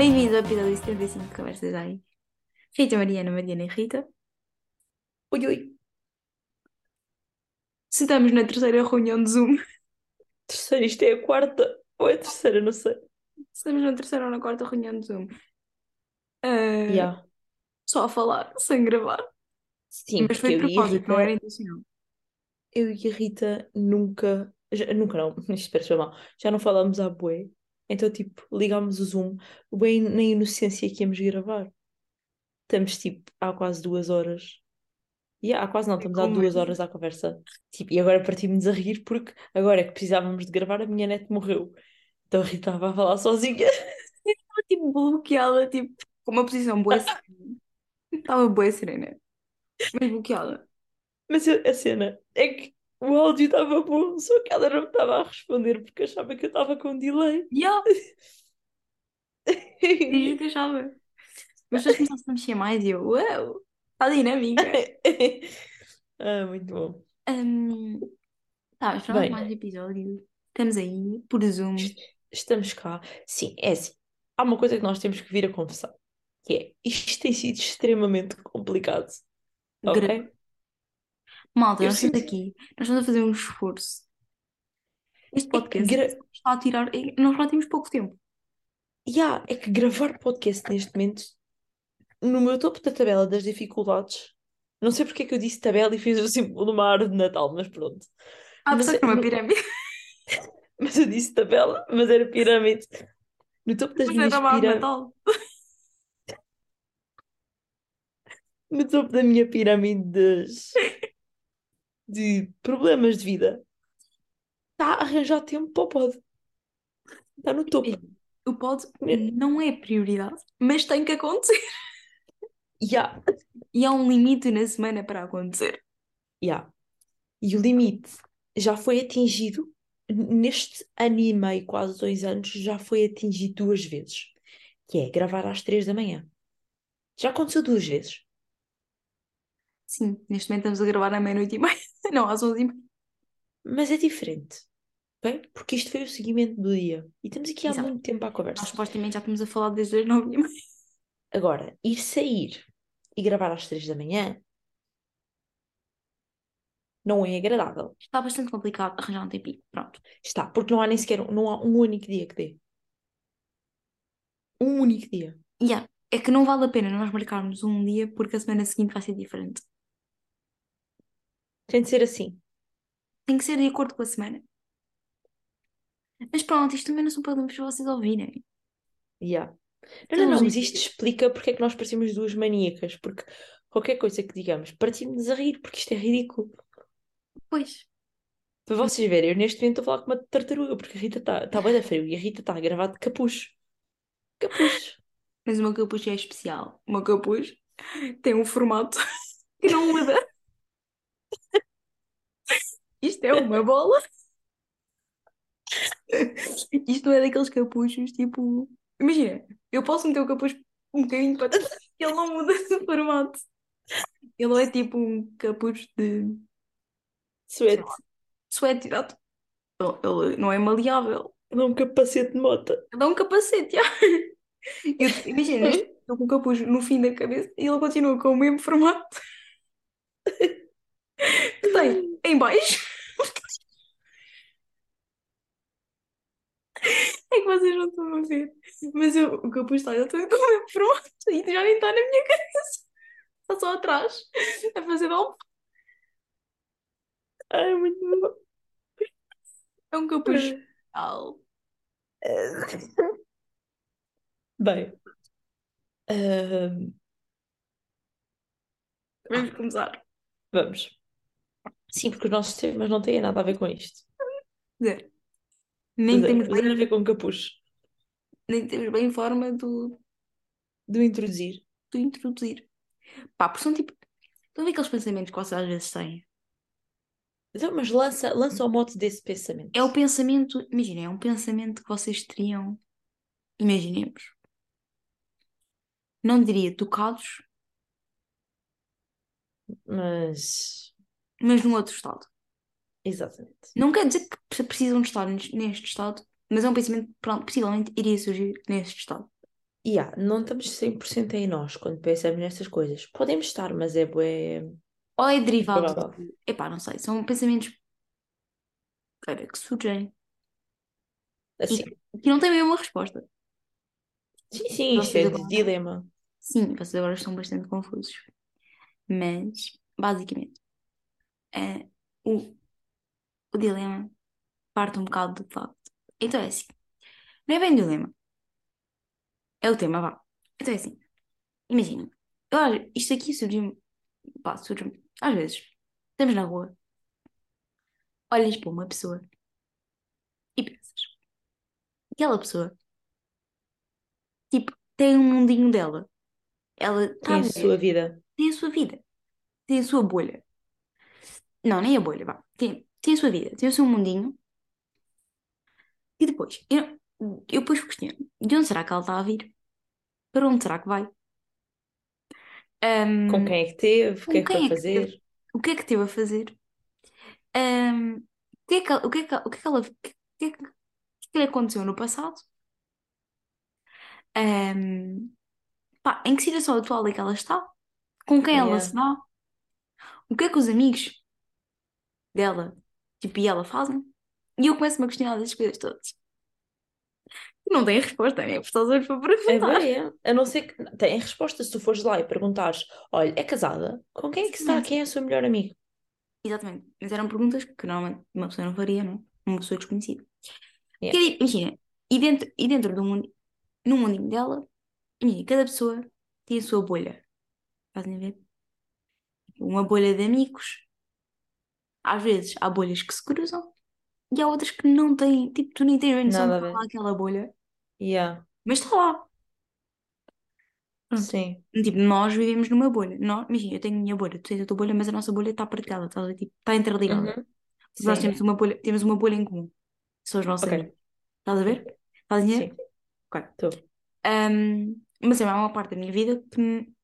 Bem-vindo ao episódio 75 de Conversas aí. Rita Mariana, Mariana e Rita. Oi, oi. Sentamos na terceira reunião de Zoom. Terceira, isto é a quarta ou é a terceira, não sei. Estamos na terceira ou na quarta reunião de Zoom. Ah, Yeah. Só a falar, sem gravar. Sim, Mas foi de propósito, não era Rita, intencional. eu e a Rita nunca, já- nunca não, isto parece mal, já não falámos à bué. Então, tipo, ligámos o Zoom, bem na inocência que íamos gravar. Estamos, tipo, há quase duas horas. E há quase não, estamos há Com duas medo. horas à conversa. Tipo, e agora partimos a rir porque agora é que precisávamos de gravar, a minha net morreu. Então a Rita estava a falar sozinha. Estava tipo bloqueada, tipo, com uma posição boa serena. Estava boa serena. Mas bloqueada. Mas a cena é que o áudio estava bom, só que ela não me estava a responder porque achava que eu estava com delay. Yeah, diz que achava. Mas depois começaste a mexer mais e eu, uau, está dinâmica. Ah, muito bom. Hum, tá, mas pronto, Bem, mais episódio. Estamos aí, por Zoom. est- estamos cá. Sim, é assim. Há uma coisa que nós temos que vir a confessar, que é isto tem sido extremamente complicado, ok? Malta, Eu nós estamos aqui, nós estamos a fazer um esforço. Este é que, podcast gra... está a tirar. é- Nós já temos pouco tempo. yeah, é que gravar podcast neste momento, no meu topo da tabela das dificuldades, não sei porque é que eu disse tabela e fiz o símbolo de uma árvore de Natal, mas pronto. Ah, Mas, pensava que era uma pirâmide. mas eu disse tabela, mas era pirâmide. No topo das Mas minhas era uma árvore de pira... Natal. no topo da minha pirâmide das- de problemas de vida, está a arranjar tempo para o pod. Está no topo. O pod não é prioridade, mas tem que acontecer. Yeah, E há um limite na semana para acontecer. yeah. E o limite já foi atingido neste ano e meio, quase dois anos, já foi atingido duas vezes, que é gravar às três da manhã. Já aconteceu duas vezes. Sim, neste momento estamos a gravar à meia-noite e meia. Não, às onze e meia. Mas é diferente, ok? Porque isto foi o seguimento do dia. E estamos aqui há Exato. muito tempo à Nós conversa. supostamente já estamos a falar desde as nove e meia. Agora, ir sair e gravar às três da manhã não é agradável. Está bastante complicado arranjar um tempinho. Pronto. Está, porque não há nem sequer, não há um único dia que dê. Um único dia. Yeah. É que não vale a pena nós marcarmos um dia porque a semana seguinte vai ser diferente. Tem de ser assim. Tem que ser de acordo com a semana. Mas pronto, isto também não são problemas para vocês ouvirem. Yeah. Não, não, não, mas isto explica porque é que nós parecemos duas maníacas. Porque qualquer coisa que digamos, partimos a rir, porque isto é ridículo. Pois. Para vocês verem, eu neste momento estou a falar com uma tartaruga, porque a Rita está tá bem da frio e a Rita está a gravar de capuz. Capuz. Mas o meu capuz é especial. O meu capuz tem um formato que não muda. Isto é uma bola. Isto não é daqueles capuchos, tipo. Imagina, eu posso meter o capuz um bocadinho para trás e ele não muda de formato. Ele é tipo um capuz de Suete. lá, suéte, exato. Ele, ele não é maleável. Não um capacete de moto. Ele é um capacete, já. Eu- Imagina, estou com o capuz no fim da cabeça e ele continua com o mesmo formato que tem em baixo. É que vocês não estão a ver. Mas eu, o capuz está ele todo com o mesmo formato e já nem está na minha cabeça. Está só atrás a fazer dom. Ai, muito bom. É um capuz especial. Bem, ahm, Vamos começar. vamos. Sim, porque os nossos temas não têm nada a ver com isto. Zero. Nem temos Zero, zero a bem, ver com capuz. nem temos bem forma do, Do introduzir. do introduzir. Pá, porque são tipo. Estão a ver aqueles pensamentos que vocês às vezes têm? Então, mas lança, lança o mote desse pensamento. É o pensamento, imaginem, é um pensamento que vocês teriam, imaginemos, não diria tocados, Mas, mas num outro estado. Exatamente. Não quer dizer que pre- precisam de estar nes- neste estado, mas é um pensamento que possivelmente iria surgir neste estado. Yeah, não estamos 100% em nós quando pensamos nestas coisas. Podemos estar, mas é bué Ou é derivado de. Epá, não sei, são pensamentos cara, que surgem e Assim, que, que não têm mesmo uma resposta. sim, sim, isto Vocês é de agora. dilema. Sim, vocês agora estão bastante confusos. Mas, basicamente, é, o, o dilema parte um bocado do facto. Então é assim. Não é bem dilema. É o tema, vá. Então é assim. Imagina. acho- Isto aqui surgiu. Pá, surge. Às vezes. Estamos na rua. Olhas para uma pessoa. E pensas. Aquela pessoa. Tipo, tem um mundinho dela. Ela está Tem a a sua vida. Tem a sua vida. Tem a sua bolha. Não, nem a bolha, vá. Tem, tem a sua vida. Tem o seu mundinho. E depois. Eu, eu depois questiono. De onde será que ela está a vir? Para onde será que vai? Com Ahm, quem é que teve? O com que é que foi é que fazer? O que é que teve a fazer? O que é que, o que é que, o que é que ela, o que é que, que lhe aconteceu no passado? Ahm, pá, em que situação atual é que ela está? Com quem ela se Yeah. dá? O que é que os amigos dela, tipo, e ela fazem? E eu começo-me a questionar essas coisas todas. Não tem resposta, nem é pessoas para É perguntar. bem, é. A não ser que tem resposta se tu fores lá e perguntares: olha, é casada? Com quem é que está? Quem é o seu melhor amigo? Exatamente. Mas eram perguntas que normalmente uma pessoa não faria, não é? Uma pessoa desconhecida. Yeah. É, imagina, e dentro, e dentro do mundo, no mundinho dela, imagina, cada pessoa tem a sua bolha. Fazem ver? Uma bolha de amigos. Às vezes há bolhas que se cruzam e há outras que não têm, tipo, tu nem tens noção de Nada a que está lá ver. aquela bolha, Yeah. mas está lá. Pronto. Sim. Tipo, nós vivemos numa bolha. Nós, imagina, eu tenho a minha bolha, tu tens a tua bolha, mas a nossa bolha está partilhada, está, tipo, está interligada. Uhum. Nós Sim. temos uma bolha, temos uma bolha em comum. São os nossos Ok. amigos. Estás a ver? Estás a entender? Sim. Ok. Estou. Ahm, mas sim, há uma parte da minha vida que me-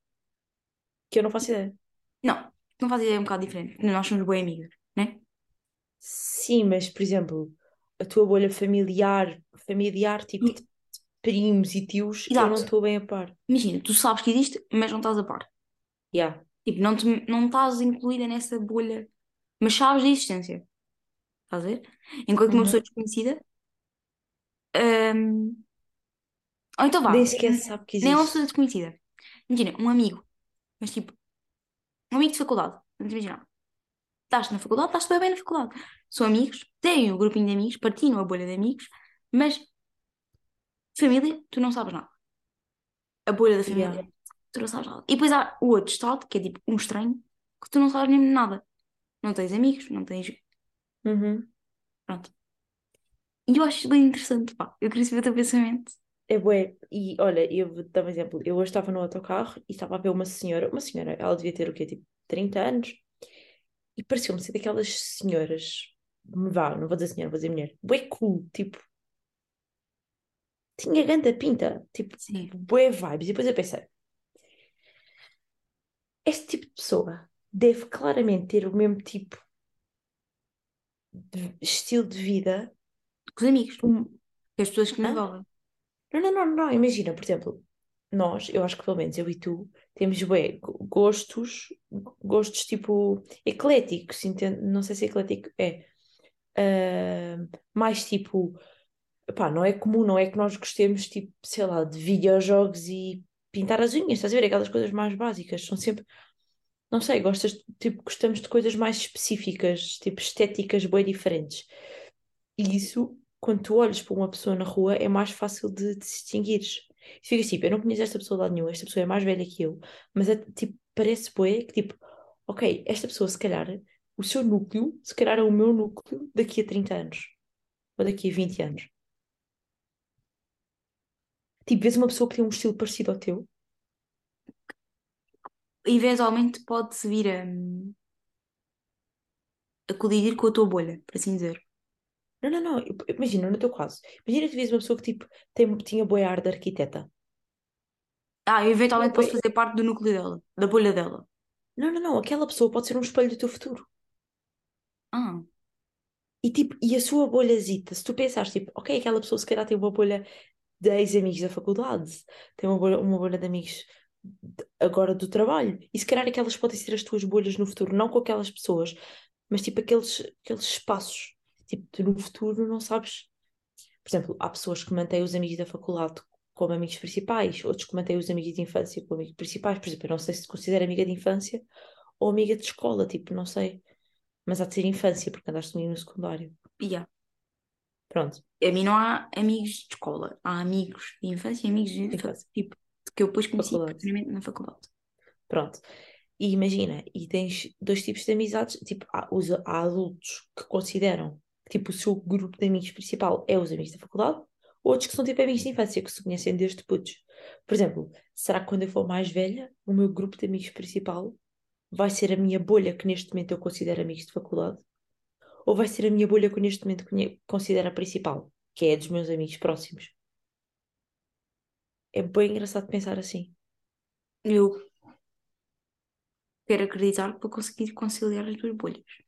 Que eu não faço ideia. não, não faz ideia, é um bocado diferente. Nós somos bem amigas, né? Sim, mas por exemplo, a tua bolha familiar, familiar, tipo de primos e tios, eu não Exato. estou bem a par. Imagina, tu sabes que existe, mas não estás a par. Yeah. Tipo, não, te, não estás incluída nessa bolha, mas sabes da existência. Estás a ver? Enquanto uma Uhum. pessoa desconhecida. ahm, ou então vá, Nem sequer sabe que nem é uma existe. pessoa desconhecida. Imagina, um amigo, mas tipo, um amigo de faculdade. Vamos imaginar. Estás na faculdade, estás bem, bem na faculdade. São amigos, têm o grupinho de amigos, partilham a bolha de amigos, mas família, tu não sabes nada. A bolha da família, Yeah. tu não sabes nada. E depois há o outro estado, que é tipo um estranho, que tu não sabes mesmo nada. Não tens amigos, não tens. Uhum. Pronto. E eu acho bem interessante, pá. Eu queria saber o teu pensamento. É bué. E olha, eu vou dar um exemplo. Eu hoje estava no autocarro e estava a ver uma senhora, uma senhora, ela devia ter o quê? Tipo 30 anos. E pareceu-me ser daquelas senhoras, me vá, não vou dizer senhora, vou dizer mulher, bué cool, tipo, tinha ganda pinta, tipo, Sim. bué vibes. E depois eu pensei, este tipo de pessoa deve claramente ter o mesmo tipo de estilo de vida. Com os amigos, com as pessoas que me Hã? envolvem. Não, não, não, não, imagina, por exemplo, nós, eu acho que pelo menos eu e tu, temos go- gostos, gostos tipo ecléticos? Não sei se eclético é. Ah, mais tipo, pá, não é comum, não é que nós gostemos, tipo, sei lá, de videojogos e pintar as unhas, estás a ver? Aquelas coisas mais básicas, são sempre, não sei, gostas, tipo, gostamos de coisas mais específicas, tipo, estéticas bem diferentes. E isso, quando tu olhas para uma pessoa na rua, é mais fácil de, de distinguires. E fica tipo, eu não conheço esta pessoa de lado nenhum, esta pessoa é mais velha que eu, mas é, tipo, parece bué que tipo, ok, esta pessoa se calhar, o seu núcleo, se calhar é o meu núcleo daqui a 30 anos, ou daqui a 20 anos. Tipo, vês uma pessoa que tem um estilo parecido ao teu, Eventualmente pode-se vir a, a colidir com a tua bolha, por assim dizer. Não, não, não, imagina, no teu caso, imagina que vês uma pessoa que tipo, tem, tinha bué ar de arquiteta. Ah, eu eventualmente posso fazer parte do núcleo dela, da bolha dela. Não, não, não, aquela pessoa pode ser um espelho do teu futuro. Ah, E, tipo, e a sua bolhazita, se tu pensares, tipo, ok, aquela pessoa se calhar tem uma bolha de ex-amigos da faculdade, tem uma bolha, uma bolha de amigos agora do trabalho. E se calhar aquelas podem ser as tuas bolhas no futuro, não com aquelas pessoas, mas tipo aqueles, aqueles espaços. Tipo, tu no futuro não sabes. Por exemplo, há pessoas que mantêm os amigos da faculdade como amigos principais, outros que mantêm os amigos de infância como amigos principais. Por exemplo, eu não sei se te considero amiga de infância ou amiga de escola, tipo, não sei. Mas há de ser infância, porque andaste comigo no secundário. Yeah. Pronto. A mim não há amigos de escola, há amigos de infância e amigos de Infância. tipo, que eu depois conheci Faculdade. na faculdade. Pronto. E imagina, e tens dois tipos de amizades, tipo, há, os, há adultos que consideram tipo, o seu grupo de amigos principal é os amigos da faculdade, outros que são tipo amigos de infância, que se conhecem desde putos. Por exemplo, será que quando eu for mais velha, o meu grupo de amigos principal vai ser a minha bolha que neste momento eu considero amigos de faculdade? Ou vai ser a minha bolha que neste momento considero a principal, que é a dos meus amigos próximos? É bem engraçado pensar assim. Eu quero acreditar vou conseguir conciliar as duas bolhas.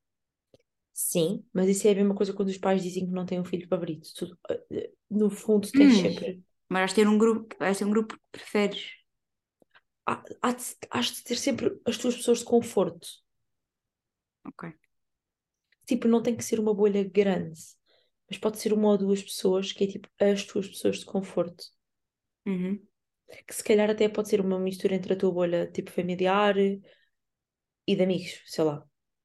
Sim, mas isso é a mesma coisa quando os pais dizem que não têm um filho favorito. Tu, eh, no fundo, tens Hum. sempre. Mas vais ter um grupo, vais ter um grupo que preferes. Há, há de, has de ter sempre as tuas pessoas de conforto. Ok. Tipo, não tem que ser uma bolha grande, mas pode ser uma ou duas pessoas que é tipo as tuas pessoas de conforto. Uhum. Que se calhar até pode ser uma mistura entre a tua bolha tipo familiar e de amigos, sei lá.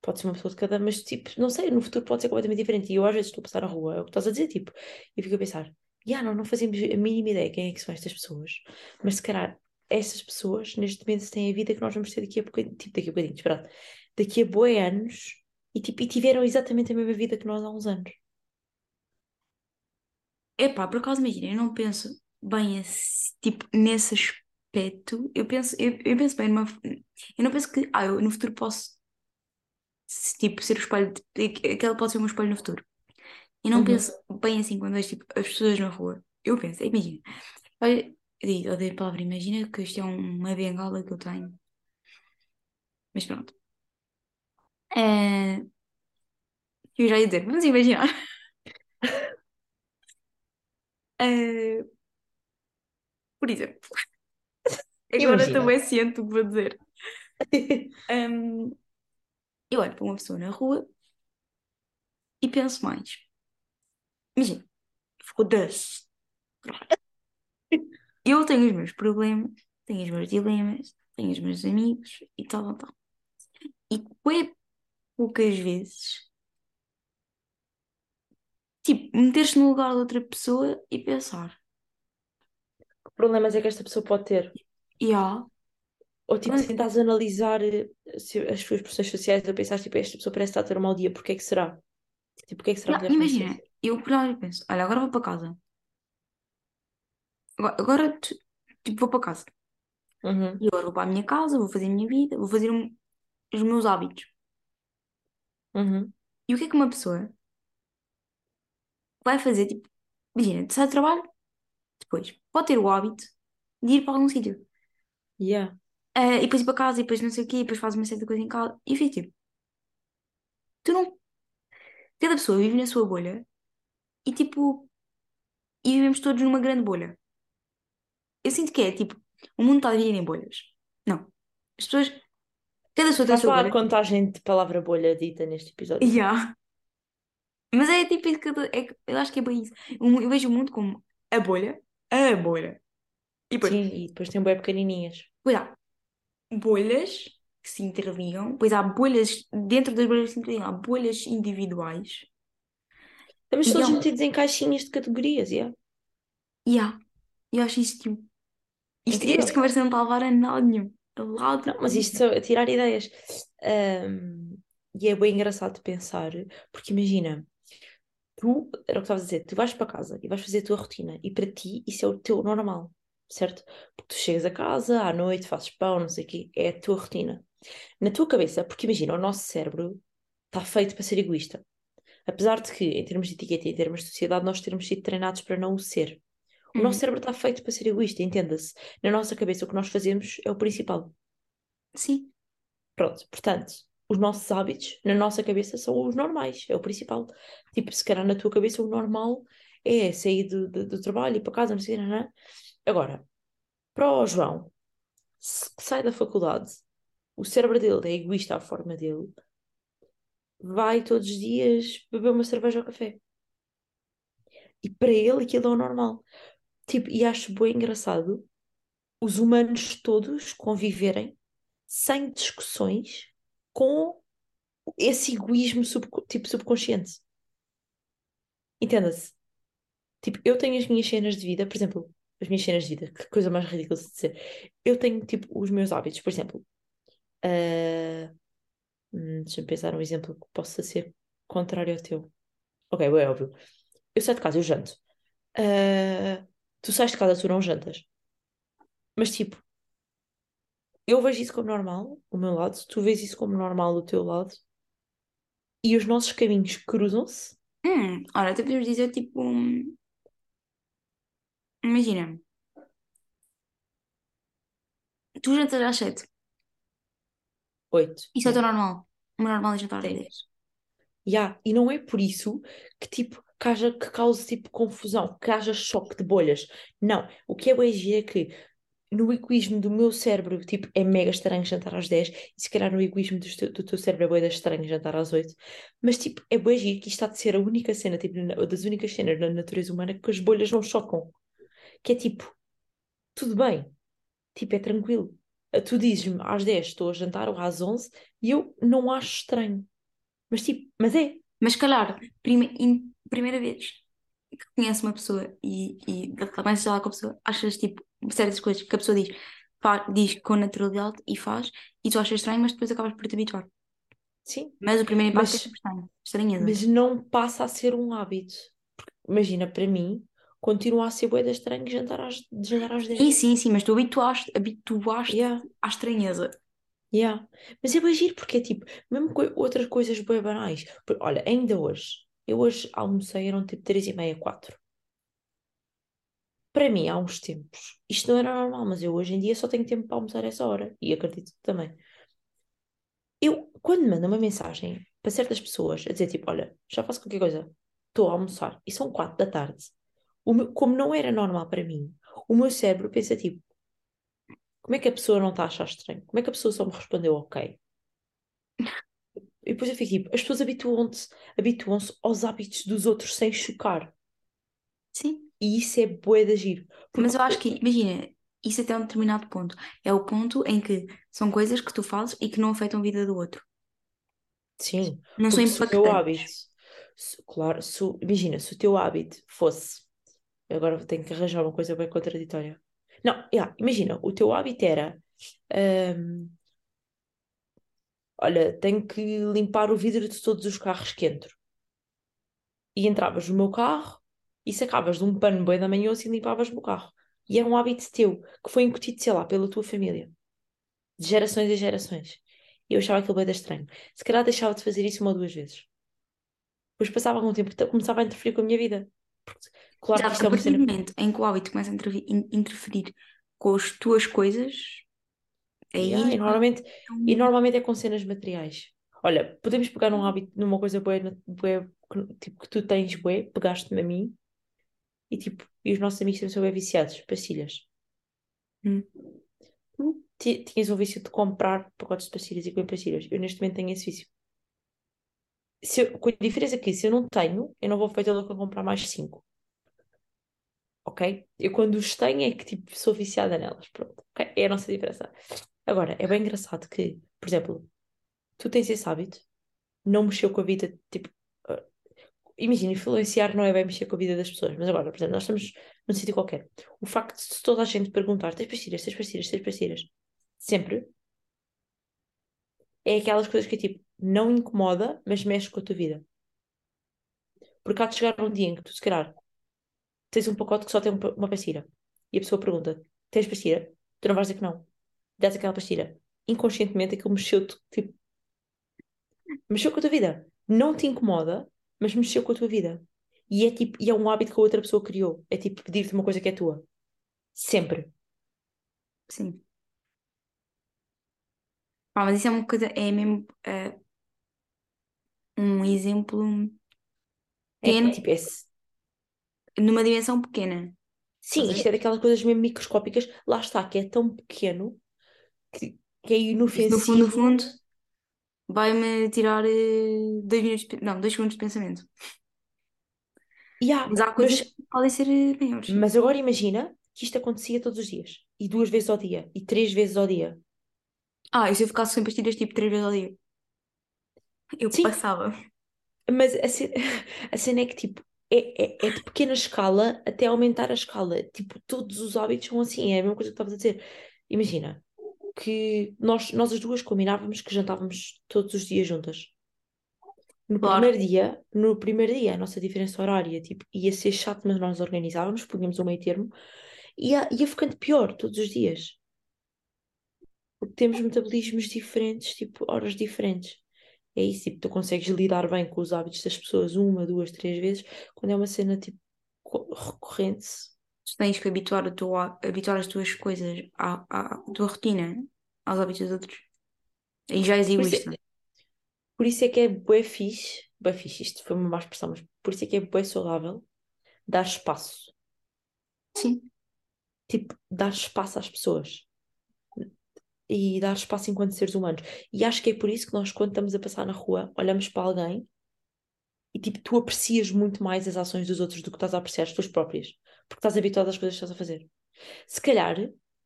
Pode ser uma pessoa de cada, mas tipo, não sei, no futuro pode ser completamente diferente. E eu às vezes estou a passar na rua, é o que estás a dizer, tipo, e fico a pensar, já não, não fazemos a mínima ideia quem é que são estas pessoas, mas se calhar essas pessoas neste momento têm a vida que nós vamos ter daqui a bocadinho, tipo, daqui a bocadinho, esperado, daqui a boi anos e, tipo, e tiveram exatamente a mesma vida que nós há uns anos. Epá, por acaso, imagina, eu não penso bem assim, tipo, nesse aspecto. Eu penso, eu, eu penso bem numa. Eu não penso que, ah, eu no futuro posso, se, tipo, ser o espelho. de- Aquela pode ser o meu espelho no futuro. Eu não Uhum. penso bem assim quando vejo, tipo, as pessoas na rua. Eu penso, imagina. Olha, eu odeio a palavra, imagina que isto é um- uma bengala que eu tenho. Mas pronto. É, Eu já ia dizer, vamos imaginar. É, Por exemplo, agora também ciente do que vou dizer. Hum, eu olho para uma pessoa na rua e penso mais. Imagina, foda-se. Eu tenho os meus problemas, tenho os meus dilemas, tenho os meus amigos e tal, tal, tal. E bem poucas vezes, tipo, meter-se no lugar de outra pessoa e pensar, Que problemas é que esta pessoa pode ter? e há, Ou tipo, Mas- tentares analisar eh, se- as suas pressões sociais a pensar, tipo, esta pessoa parece estar a ter um mau dia, porquê é que será? Tipo, porquê é que será que lhe imagina, eu por lá penso, olha, agora vou para casa. Agora, agora, tipo, vou para casa. Uhum, E agora vou para a minha casa, vou fazer a minha vida, vou fazer um- os meus hábitos. uhum. E o que é que uma pessoa vai fazer? Tipo, imagina, sai do trabalho, depois pode ter o hábito de ir para algum sítio. Yeah. Ah, e depois ir para casa, e depois não sei o quê, e depois faz uma série de coisas em casa. E eu fico tipo, tu não. Cada pessoa vive na sua bolha e tipo. E vivemos todos numa grande bolha. Eu sinto que é tipo, o mundo está dividido em bolhas. Não. As pessoas. Cada pessoa tem a Faz sua lá a bolha. contagem de palavra bolha dita neste episódio. Yeah. Mas é tipo isso que eu, tô- é que- eu acho que é bem isso. Eu, eu vejo o mundo como a bolha, a bolha. E depois, Sim, e depois tem bué pequenininhas. há bolhas que se interligam, depois há bolhas, dentro das bolhas que se interligam, há bolhas individuais. Estamos todos metidos em caixinhas de categorias, yeah. E há. Eu acho isto tipo. Isto, Incrível. esta conversa não está a levar a nada nenhum. A lado Não, mas isto a tirar ideias. Ahm, e é bem engraçado pensar, porque imagina, tu, era o que estavas a dizer, tu vais para casa e vais fazer a tua rotina, e para ti isso é o teu normal, certo? Porque tu chegas a casa à noite, fazes pão, não sei o quê, é a tua rotina. Na tua cabeça, porque imagina, o nosso cérebro está feito para ser egoísta. Apesar de que, em termos de etiqueta e em termos de sociedade, nós termos sido treinados para não o ser. O Uhum. nosso cérebro está feito para ser egoísta, entenda-se. Na nossa cabeça, o que nós fazemos é o principal. Sim. Pronto, portanto, os nossos hábitos na nossa cabeça são os normais, é o principal. Tipo, se calhar na tua cabeça o normal é sair do, do, do trabalho, ir para casa, não sei, não, não. Agora, para o João, se sai da faculdade, o cérebro dele é egoísta à forma dele, vai todos os dias beber uma cerveja ou café. E para ele aquilo é o normal. Tipo, e acho bem engraçado os humanos todos conviverem sem discussões com esse egoísmo sub, tipo subconsciente. Entenda-se. Tipo, eu tenho as minhas cenas de vida, por exemplo, as minhas cenas de vida, que coisa mais ridícula de dizer. Eu tenho, tipo, os meus hábitos, por exemplo. Uh, deixa-me pensar um exemplo que possa ser contrário ao teu. Ok, é óbvio. Eu saio de casa, eu janto. Uh, tu sais de casa, tu não jantas. Mas, tipo, eu vejo isso como normal, o meu lado, tu vês isso como normal, o teu lado, e os nossos caminhos cruzam-se. Hum, ora, até podemos dizer tipo. hum, Imagina, tu jantas às 7. Oito. Isso é o teu normal. O meu normal é jantar às Sim. 10. Yeah. E não é por isso que, tipo, que, haja, que cause, tipo, confusão, que haja choque de bolhas. Não. O que é giro é que no egoísmo do meu cérebro, tipo, é mega estranho jantar às 10 e se calhar no egoísmo do, teu- do teu cérebro é bem estranho jantar às 8. Mas, tipo, é giro que isto há de ser a única cena, tipo, na- das únicas cenas na natureza humana que as bolhas não chocam. Que é tipo, tudo bem. Tipo, é tranquilo. Tu dizes-me às 10 estou a jantar ou às 11 e eu não acho estranho. Mas tipo, mas é. Mas, calhar, prime... in- primeira vez que conheces uma pessoa e, e começas a falar com a pessoa, achas tipo certas coisas que a pessoa diz, fa- diz com naturalidade e faz, e tu achas estranho, mas depois acabas por te habituar. Sim. Mas o primeiro impacto é Mas, sempre estranho. Estranheza. mas não passa a ser um hábito. Porque, imagina, para mim, continua a ser bué estranho jantar às, de jantar às 10. Sim, sim, sim, mas tu habituaste, habituaste Yeah, à estranheza. yeah. Mas é bem giro porque é tipo, mesmo coi- outras coisas bem banais. Olha, ainda hoje, eu hoje almocei, eram tipo 3 e meia, 4. Para mim, há uns tempos, isto não era normal, mas eu hoje em dia só tenho tempo para almoçar essa hora. E acredito que também. Eu, quando mando uma mensagem para certas pessoas a dizer tipo, olha, já faço qualquer coisa, estou a almoçar e são quatro da tarde, meu- como não era normal para mim, o meu cérebro pensa tipo, como é que a pessoa não está a achar estranho? Como é que a pessoa só me respondeu ok? E depois eu fico tipo, as pessoas habituam-se habituam-se aos hábitos dos outros sem chocar. Sim. E isso é bué de agir. Mas Porque, eu acho que, imagina, isso até um determinado ponto. É o ponto em que são coisas que tu fazes e que não afetam a vida do outro. sim, Não são porque se o teu hábito, impactantes. se- claro, se, imagina, se o teu hábito fosse, agora tenho que arranjar uma coisa bem contraditória. Não, yeah, imagina, o teu hábito era, hum, olha, tenho que limpar o vidro de todos os carros que entro. E entravas no meu carro e sacavas de um pano bem da manhã e limpavas o meu carro. E era um hábito teu, que foi incutido, sei lá, pela tua família, de gerações em gerações. E eu achava aquilo bem estranho. Se calhar deixava de fazer isso uma ou duas vezes. Depois passava algum tempo e começava a interferir com a minha vida. Claro que isto é a partir do momento em que o hábito começa a interferir com as tuas coisas, aí Yeah, e, já normalmente, é e um- normalmente é com cenas materiais. Olha, podemos pegar num hábito, numa coisa que, tipo, que tu tens, bué, pegaste-me a mim, e tipo, e os nossos amigos também são bem viciados, pastilhas. Hum. Tu ti- tinhas o vício de comprar pacotes de pastilhas e comer pastilhas. Eu neste momento tenho esse vício. Eu- com a diferença que se eu não tenho, eu não vou feito louca comprar mais cinco. Ok? Eu quando os tenho é que tipo, sou viciada nelas. Pronto. ok? É a nossa diferença. Agora, é bem engraçado que, por exemplo, tu tens esse hábito, não mexeu com a vida, tipo, ah, imagina, influenciar não é bem mexer com a vida das pessoas, mas agora, por exemplo, nós estamos num sítio qualquer. O facto de toda a gente perguntar, tens pastilhas, tens pastilhas, tens pastilhas, sempre, é aquelas coisas que tipo, não incomoda, mas mexe com a tua vida. Porque há de chegar um dia em que tu, se calhar, tens um pacote que só tem um uma pastilha e a pessoa pergunta: tens pastilha? Tu não vais dizer que não. Dás aquela pastilha. Inconscientemente aquilo mexeu-te, tipo, mexeu com a tua vida. Não te incomoda, mas mexeu com a tua vida. E é tipo, e é um hábito que a outra pessoa criou. É tipo pedir-te uma coisa que é tua. Sempre. Sim. Pá, mas isso é uma coisa, é mesmo eh, um exemplo É pequeno, tipo esse. numa dimensão pequena. Sim, Estás a isto é daquelas coisas mesmo microscópicas. Lá está, que é tão pequeno que, que é Isto no fundo, no fundo, vai-me tirar eh, dois minutos, de pe- não, dois segundos de pensamento. Yeah, Mas há coisas mas, que podem ser eh, maiores. mas agora imagina que isto acontecia todos os dias. E duas vezes ao dia. E três vezes ao dia. Ah, e se eu ficasse sem pastilhas tipo três vezes ao dia? Eu Sim, passava. mas a cena, a cena é que tipo, é, é, é de pequena escala até aumentar a escala. Tipo, todos os hábitos são assim. É a mesma coisa que estavas a dizer. Imagina que nós, nós as duas combinávamos que jantávamos todos os dias juntas. No Claro. primeiro dia, no primeiro dia, a nossa diferença horária, tipo, ia ser chato, mas nós organizávamos, punhamos um meio termo, e ia, ia ficando pior todos os dias. Porque temos metabolismos diferentes, tipo, horas diferentes. É isso, tipo, tu consegues lidar bem com os hábitos das pessoas uma, duas, três vezes, quando é uma cena, tipo, co- recorrente. Tu tens que habituar, a tua, habituar as tuas coisas à, à, tua rotina, aos hábitos dos outros. E já és Por isso, egoísta. é- por isso é que é bué fixe, bué fixe, isto foi uma má expressão, mas por isso é que é bué saudável dar espaço. Sim. Tipo, dar espaço às pessoas. E dar espaço enquanto seres humanos. E acho que é por isso que nós, quando estamos a passar na rua, olhamos para alguém e tipo, tu aprecias muito mais as ações dos outros do que estás a apreciar as tuas próprias, porque estás habituado às coisas que estás a fazer. Se calhar,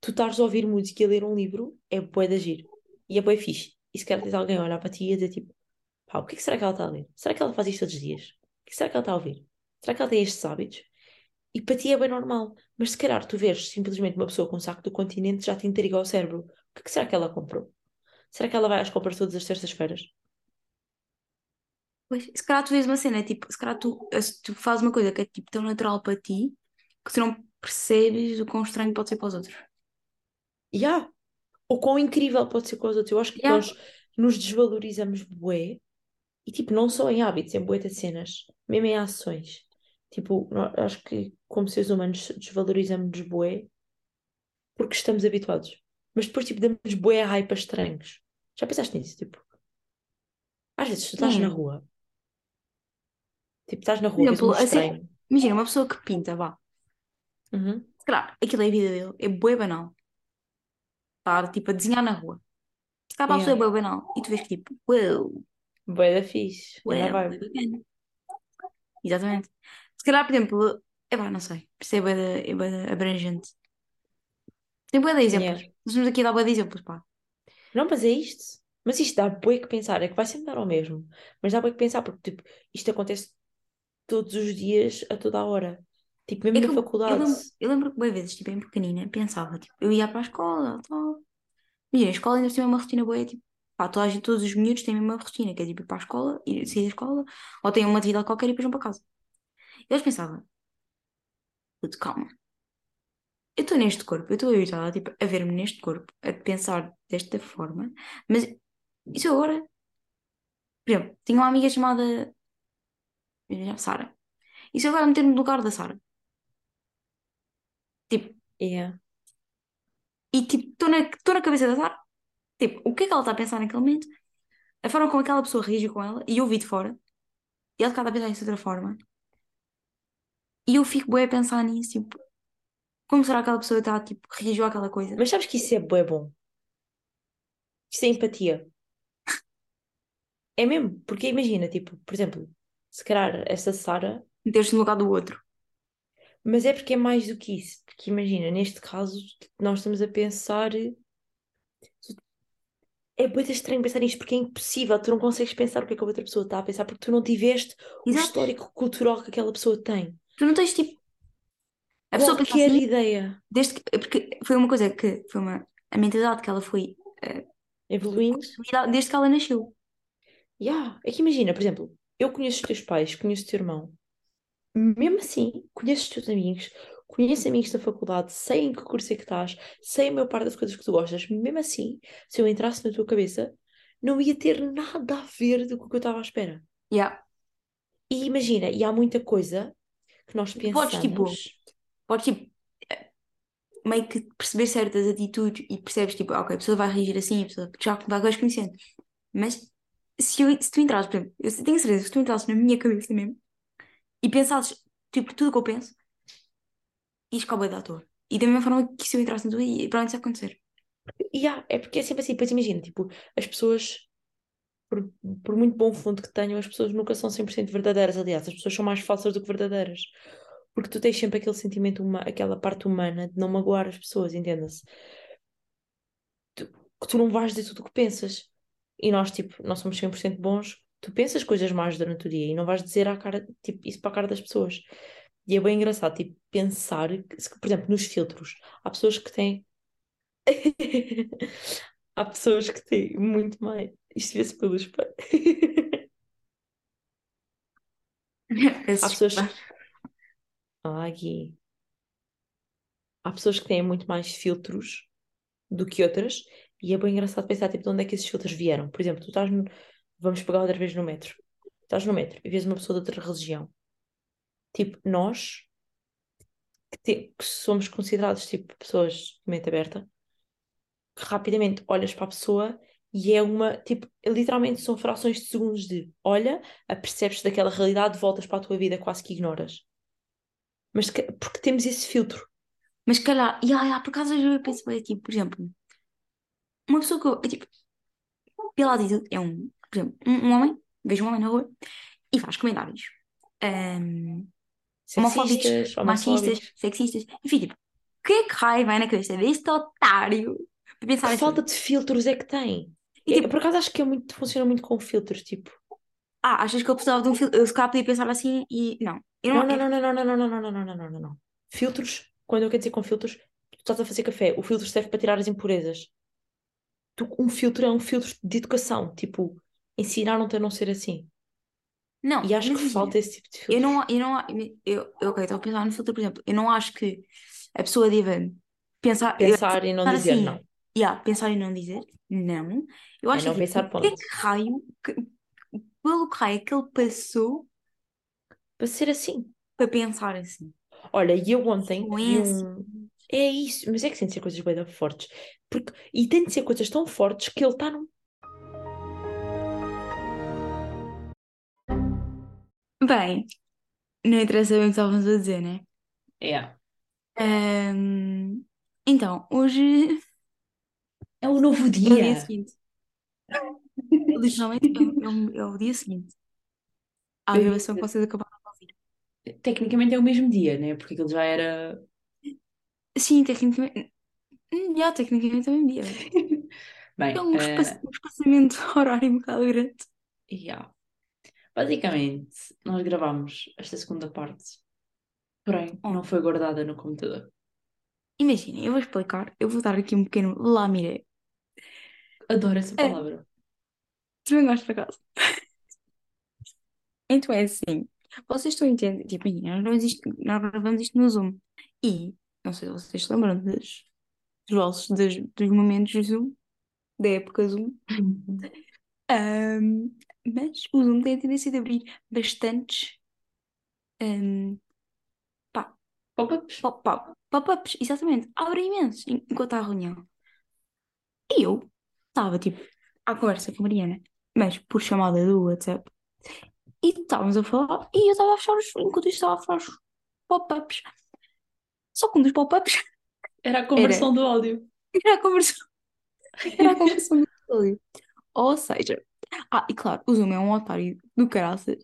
tu estares a ouvir música e a ler um livro é bué de agir e é bué fixe. E se calhar tens alguém a olhar para ti e a dizer tipo, pá, o que é que será que ela está a ler? Será que ela faz isto todos os dias? O que será que ela está a ouvir? Será que ela tem estes hábitos? E para ti é bem normal. Mas se calhar tu vês simplesmente uma pessoa com um saco do continente já te intriga ao cérebro. O que será que ela comprou? Será que ela vai às compras todas as terças-feiras? Pois, se calhar tu vês uma cena, tipo, se calhar tu, se tu fazes uma coisa que é tipo tão natural para ti que tu não percebes o quão estranho pode ser para os outros. E há. Ou quão incrível pode ser com os outros. Eu acho que Yeah. nós nos desvalorizamos bué. E tipo, não só em hábitos, em bué de cenas. Mesmo em ações. Tipo, nó- acho que como seres humanos desvalorizamos bué porque estamos habituados. Mas depois tipo damos bué a hype a estranhos. Já pensaste nisso? Tipo, às vezes tu estás na Sim. rua. Tipo, estás na Por rua, vês um exemplo, assim, estranho. imagina uma pessoa que pinta, vá. Uhum. Se calhar aquilo é a vida dele, é bué banal. Estar tipo a desenhar na rua. Se calhar para a pessoa é bué banal. E tu vês que tipo, uau, Bué da fixe. uau, Ainda bué vai. bacana. Exatamente. Se calhar, por exemplo, é pá, não sei. Isso é bué é bué abrangente. Tem bué de exemplos. Yeah. Nós estamos aqui a dar bué de exemplos, pá. Não, mas é isto. Mas isto dá bué que pensar. É que vai sempre dar ao mesmo. Mas dá bué que pensar, porque tipo, isto acontece todos os dias, a toda a hora. Tipo, É mesmo que na eu faculdade. lembro, eu lembro que, bué vezes, tipo, em pequenina, pensava, tipo, eu ia para a escola, tal. Imagina, a escola ainda tem uma rotina boa, tipo, pá, toda a gente, todos os miúdos têm a mesma rotina, que é tipo ir para a escola, ir sair da escola, ou têm uma atividade qualquer e depois vão para casa. Eles pensavam, puto, calma, eu estou neste corpo, eu estou habituada, tipo, a ver-me neste corpo, a pensar desta forma, mas isso agora, por exemplo, tinha uma amiga chamada Sara, e se eu agora meter-me no lugar da Sara, tipo, Yeah. e tipo, estou na, na cabeça da Sara, tipo, o que é que ela está a pensar naquele momento, a forma como aquela pessoa reagiu com ela, e eu vi de fora, e ela está a pensar isso de outra forma. E eu fico bem a pensar nisso, tipo, como será que aquela pessoa está, tipo, reagiu àquela coisa? Mas sabes que isso é bué bom? Isso é empatia. É mesmo. Porque imagina, tipo, por exemplo, se calhar essa Sara. Meter-se no lugar do outro. Mas é porque é mais do que isso. Porque imagina, neste caso, nós estamos a pensar. É muito estranho pensar nisto, porque é impossível. Tu não consegues pensar o que é que a outra pessoa está a pensar, porque tu não tiveste o Exato. histórico cultural que aquela pessoa tem. Tu não tens, tipo, a pessoa pensa Qualquer assim, ideia. desde que, porque foi uma coisa que, foi uma, a mentalidade que ela foi, eh, Evoluindo. construída desde que ela nasceu. Yeah. É que imagina, por exemplo, eu conheço os teus pais, conheço o teu irmão. Mesmo assim, conheço os teus amigos, conheço amigos da faculdade, sei em que curso é que estás, sei a maior parte das coisas que tu gostas. Mesmo assim, se eu entrasse na tua cabeça, não ia ter nada a ver do que eu estava à espera. Yeah. E imagina, e há muita coisa que nós Tu podes, tipo, pensamos. Podes, tipo, eh, meio que perceber certas atitudes e percebes, tipo, ok, a pessoa vai reagir assim, a pessoa já vai conhecendo. Mas se, eu, se tu entrasses, por exemplo, eu tenho certeza que se tu entrasses na minha cabeça mesmo e pensasses tipo, tudo o que eu penso, e escova da ator. E da mesma forma que se eu entrasse em tudo, e provavelmente isso acontecer. E há, é porque é sempre assim, depois imagina, tipo, as pessoas, por, por muito bom fundo que tenham, as pessoas nunca são 100% verdadeiras, aliás, as pessoas são mais falsas do que verdadeiras. Porque tu tens sempre aquele sentimento, huma, aquela parte humana de não magoar as pessoas, entenda-se? Que tu não vais dizer tudo o que pensas. E nós, tipo, nós somos 100% bons, tu pensas coisas más durante o dia e não vais dizer à cara, tipo, isso para a cara das pessoas. E é bem engraçado, tipo, pensar, que, por exemplo, nos filtros, há pessoas que têm. Há pessoas que têm muito mais. Isto vê-se pelo espelho. Há pessoas. desculpa. Ah, Gui. Há pessoas que têm muito mais filtros do que outras, e é bem engraçado pensar, tipo, de onde é que esses filtros vieram. Por exemplo, tu estás no... Vamos pegar outra vez no metro. Estás no metro e vês uma pessoa de outra religião. Tipo, nós, que, te- que somos considerados, tipo, pessoas de mente aberta, que rapidamente olhas para a pessoa e é uma, tipo, literalmente são frações de segundos de olha, apercebes daquela realidade, voltas para a tua vida, quase que ignoras. Mas que- porque temos esse filtro. Mas calhar, e ah, por acaso eu penso, bem, tipo, por exemplo, uma pessoa que eu, é, tipo, pela atitude, é um, por exemplo, um, um homem, vejo um homem na rua e faz comentários ahm, homofóbicos, machistas, sexistas, enfim, tipo, o que é que raio vai na cabeça deste otário para pensar Que assim? falta de filtros é que tem? E Eu, tipo, por acaso acho que é muito, funciona muito com filtros, tipo. ah, achas que eu precisava de um filtro? Eu se calhar podia pensar assim e não. Eu Não, não, não, é- não, não, não, não, não, não, não, não, não, não, não, não. Filtros, quando eu quero dizer com filtros, tu estás a fazer café, o filtro serve para tirar as impurezas. Tu- um filtro é um filtro de educação, tipo, ensinaram-te a não ser assim. não, E acho que imagina, falta esse tipo de eu filtros. não, eu não, eu, eu, ok, estou a pensar no filtro, por exemplo, eu não acho que a pessoa deva pensar, eu- Pensar e não pensar dizer assim, não. yeah, pensar e não dizer, não. Eu É acho não que, tipo, pensar, que é que raio, que- pelo que raio é que ele passou Para ser assim. para pensar assim? Olha, e eu ontem um. É isso, mas é que tem de ser coisas bem fortes. Porque... E tem de ser coisas tão fortes que ele está num. Bem, não interessa bem o que estávamos a dizer, né? É. Ahm, então, hoje É o novo é o dia dia. seguinte. Literalmente é, o- é o, é dia seguinte. À gravação que vocês acabaram. Tecnicamente é o mesmo dia, né? Porque aquilo já era. Sim, tecnicamente. hum, Já, tecnicamente é o mesmo dia. Bem, É um, eh, espaço- um espaçamento horário um bocado grande. yeah. Basicamente, nós gravámos esta segunda parte, porém Oh. não foi guardada no computador. Imaginem, eu vou explicar. Eu vou dar aqui um pequeno lamiré. Adoro essa É. palavra. Também gosto por acaso. Então é assim. Vocês estão a entender? Tipo, nós gravamos isto, nós gravamos isto no Zoom. E, não sei se vocês se lembram dos, dos vossos, dos, dos momentos do Zoom, da época Zoom. Ahm, mas o Zoom tem a tendência de abrir bastantes pá, Pop-ups. pop- pop- pop-ups, exatamente. Abre imensos en- enquanto há reunião. E eu estava tipo à conversa com a Mariana, mas por chamada do WhatsApp. E estávamos a falar e eu estava a fechar os, enquanto estava a fechar os pop-ups. Só que um dos pop-ups Era a conversão do áudio. era a conversão, era a conversão do episódio. Ou seja, ah, e claro, o Zoom é um otário do caraças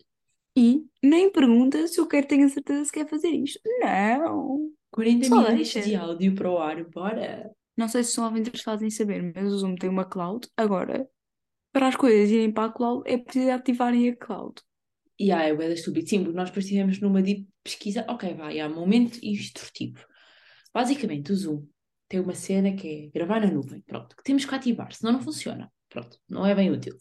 e nem pergunta se eu quero ter a certeza se quer fazer isto. Não, 40 só minutos deixa. de áudio para o ar, bora! Não sei se estão interessados em saber, mas o Zoom tem uma cloud. Agora, para as coisas irem para a cloud, é preciso ativarem a cloud. E ah, é bué da estúpido. Sim, porque nós depois estivemos numa deep pesquisa. Ok, vai, há momento instrutivo. Basicamente, o Zoom tem uma cena que é gravar na nuvem. Pronto, que temos que ativar, senão não funciona. Pronto, não é bem útil.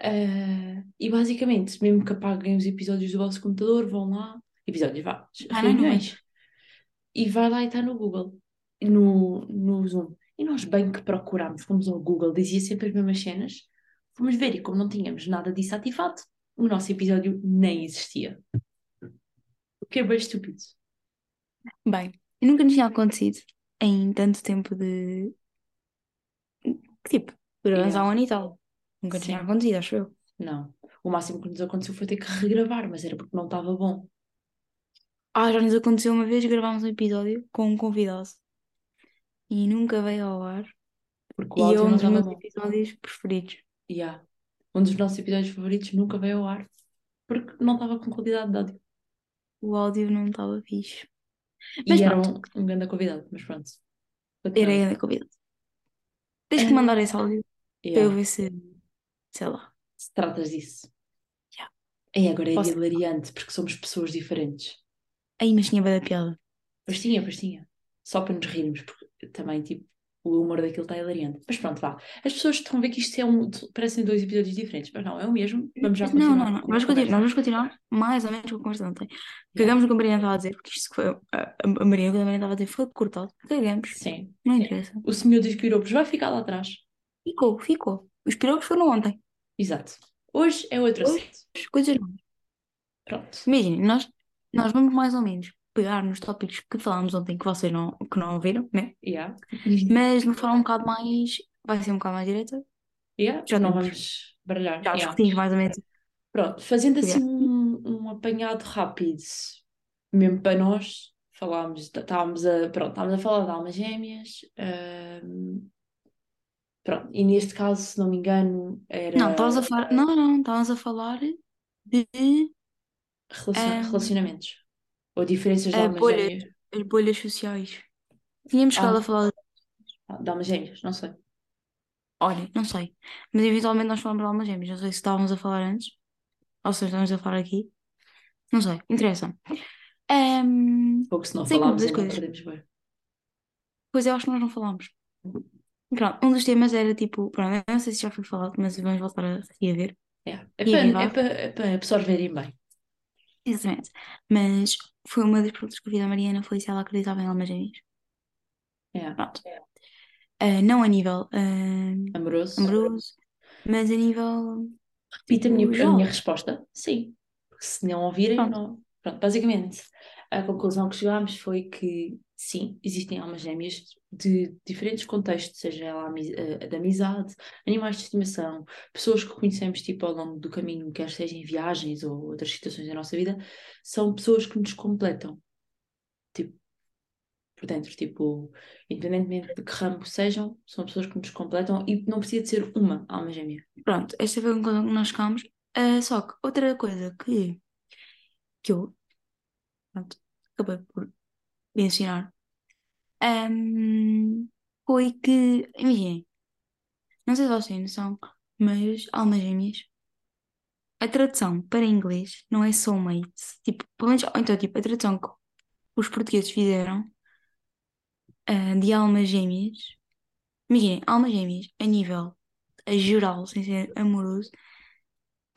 Ah, e basicamente, mesmo que apaguem os episódios do vosso computador, vão lá. Episódios, vá, reuniões. E vai lá e está no Google, no, no Zoom. E nós bem que procurámos, fomos ao Google, dizia sempre as mesmas cenas. Fomos ver e como não tínhamos nada disso ativado, o nosso episódio nem existia. O que é bem estúpido. Bem, nunca nos tinha acontecido em tanto tempo de. que Tipo, durante Yeah. um ano e tal. Nunca tinha Sim. acontecido, acho eu. Não. O máximo que nos aconteceu foi ter que regravar, mas era porque não estava bom. Ah, já nos aconteceu uma vez, gravámos um episódio com um convidado e nunca veio ao ar. Porque o E é um dos meus bom. episódios preferidos. Yeah. Um dos nossos episódios favoritos nunca veio ao ar porque não estava com qualidade de áudio. O áudio não estava fixe. Mas E era um, um grande convidado, mas pronto. era a convidado. Tens que mandar Ah, esse áudio para eu yeah. ver se, sei lá. Se tratas disso. Yeah. E agora é Posso- hilariante porque somos pessoas diferentes. Aí, mas tinha bem da piada. Pois tinha, pois tinha. Só para nos rirmos, porque também, tipo, o humor daquilo está hilariante. Mas pronto, vá. As pessoas estão a ver que isto é um. Parecem dois episódios diferentes, mas não, é o mesmo. Vamos já Não, continuar não, não. com a Nós, continu- conversa. nós vamos continuar mais ou menos com a conversa de ontem. Cagamos no que a Mariana estava a dizer, porque isto foi. A, a Mariana, quando a Mariana estava a dizer, foi cortado. Cagamos. Sim. Não interessa. O senhor dos piropos vai ficar lá atrás. Ficou, ficou. Os pirocos foram ontem. Exato. Hoje é outro assunto. As coisas não. Pronto. Imaginem, nós, nós vamos mais ou menos pegar nos tópicos que falámos ontem que vocês não, que não ouviram, né? Yeah. Mas de uma forma um bocado mais. Vai ser um bocado mais direta. Yeah. Já Não vamos baralhar. Já Yeah. discutimos mais ou menos. Pronto, fazendo assim Yeah. um, um apanhado rápido, mesmo para nós, falámos, estávamos a, pronto, estávamos a falar de almas gêmeas, ahm, pronto, e neste caso, se não me engano, Não, estávamos a era falar. Não, não, estávamos a falar de relaciona- ahm, relacionamentos, ou diferenças de a almas bolha, gêmeas, as bolhas sociais. Tínhamos chegado a ah, falar. de almas gêmeas, não sei. Olha, não sei. Mas eventualmente nós falamos de almas gêmeas. Não sei se estávamos a falar antes. Ou se estamos a falar aqui. Não sei. Interessa. Ahm, Pouco se não falámos ainda coisas. perdemos bem. Pois eu acho que nós não falámos. Pronto, um dos temas era tipo. Pronto, não sei se já foi falado, mas vamos voltar a reaver É, é para, é para, é para absorverem bem. Exatamente. Mas foi uma das perguntas que eu fiz à Mariana foi se ela acreditava em almas gêmeas. É, Pronto. Ah, não a nível ah, amoroso. amoroso, mas a nível Repita a minha, tipo a minha geral. resposta, sim. Porque se não ouvirem, Pronto. não. Pronto, basicamente, a conclusão que chegámos foi que sim, existem almas gêmeas de diferentes contextos, seja ela eh, de amizade, animais de estimação, pessoas que conhecemos tipo ao longo do caminho, quer seja em viagens ou outras situações da nossa vida, são pessoas que nos completam, tipo, por dentro, tipo, independentemente de que ramo sejam, são pessoas que nos completam e não precisa de ser uma alma gêmea. Pronto, esta foi que nós chegámos. Ah, só que outra coisa que, que eu pronto, acabei por mencionar ahm, foi que, imaginem, não sei se vocês têm noção, mas almas gêmeas, a tradução para inglês não é soulmate. Tipo, pelo menos, então, tipo, a tradução que os portugueses fizeram ah, de almas gêmeas, imaginem, almas gêmeas a nível a geral, sem ser amoroso,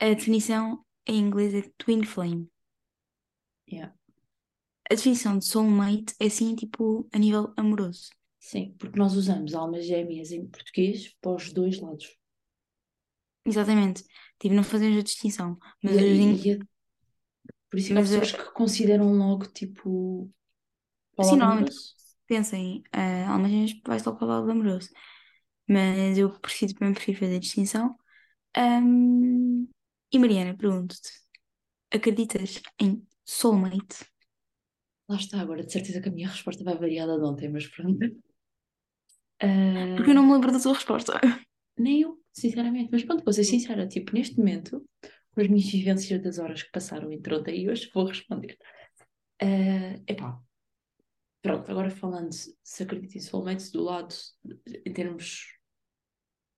a definição em inglês é twin flame. Yeah. A definição de soulmate é assim, tipo, a nível amoroso. Sim, porque nós usamos almas gêmeas em português para os dois lados. Exatamente. Tipo, não fazemos a distinção. Mas, E, in- e- e- por isso é que há mas pessoas que consideram logo tipo lado normalmente pensem, uh, almas gêmeas vai só para o lado amoroso. Mas eu prefiro, também prefiro fazer a distinção. Ahm, e Mariana, pergunto-te, acreditas em soulmate? Lá está, agora de certeza que a minha resposta vai variar da de ontem, mas pronto. Porque eu Ah, não me lembro da tua resposta. nem eu, sinceramente. Mas pronto, vou ser sincera, tipo, neste momento, com as minhas vivências das horas que passaram entre ontem e hoje, vou responder. Ah, epá, pronto, agora falando se acredito em soulmates do lado, em termos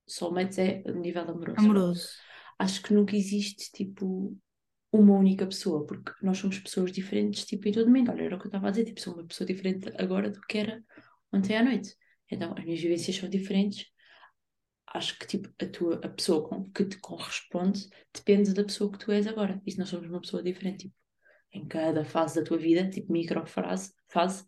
soulmates é a nível amoroso. Amoroso. Acho que nunca existe tipo uma única pessoa, porque nós somos pessoas diferentes tipo em todo momento. Olha, era o que eu estava a dizer, tipo, sou uma pessoa diferente agora do que era ontem à noite. Então, as minhas vivências são diferentes. Acho que tipo a tua a pessoa com que te corresponde depende da pessoa que tu és agora. E se nós somos uma pessoa diferente, tipo, em cada fase da tua vida, tipo microfase, fase,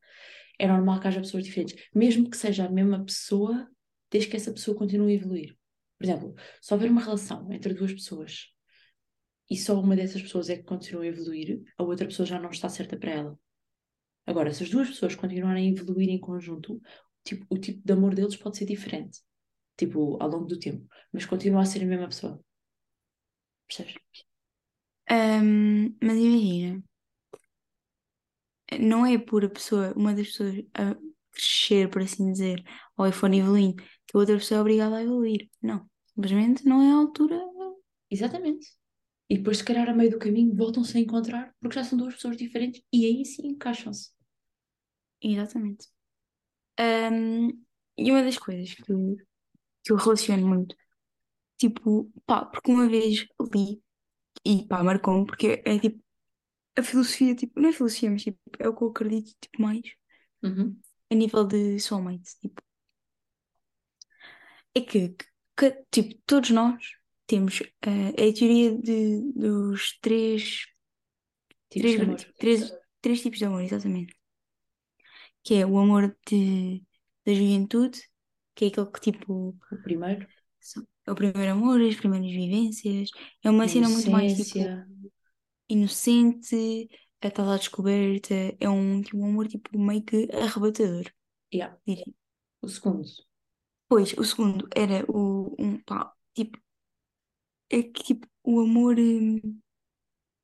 é normal que haja pessoas diferentes. Mesmo que seja a mesma pessoa, desde que essa pessoa continue a evoluir. Por exemplo, se houver uma relação entre duas pessoas e só uma dessas pessoas é que continua a evoluir, a outra pessoa já não está certa para ela. Agora, se as duas pessoas continuarem a evoluir em conjunto, tipo, o tipo de amor deles pode ser diferente, tipo, ao longo do tempo, mas continua a ser a mesma pessoa. Percebes? Ahm, mas imagina, não é por a pessoa, uma das pessoas a crescer, por assim dizer, ou for evoluindo, que a outra pessoa é obrigada a evoluir. Não. Simplesmente não é a altura. Exatamente. E depois, se calhar, a meio do caminho, voltam-se a encontrar porque já são duas pessoas diferentes e aí sim encaixam-se. Exatamente. Um, e uma das coisas que, eu- que eu relaciono muito, tipo, pá, porque uma vez li e pá, marcou-me, porque é tipo, a filosofia, tipo, não é filosofia, mas tipo, é o que eu acredito, tipo, mais Uhum. a nível de soulmate, tipo, é que, que, tipo, todos nós temos eh, a teoria de, dos três, Tipos três, de amor. três, três tipos de amor, exatamente. Que é o amor de, da juventude, que é aquele que, tipo, O primeiro, É o primeiro amor, as primeiras vivências. É uma cena muito mais tipo inocente, a tal da descoberta. É um, tipo, um amor tipo meio que arrebatador, Yeah. diria. O segundo, Pois, o segundo era o um pá, tipo, é que tipo o amor hum,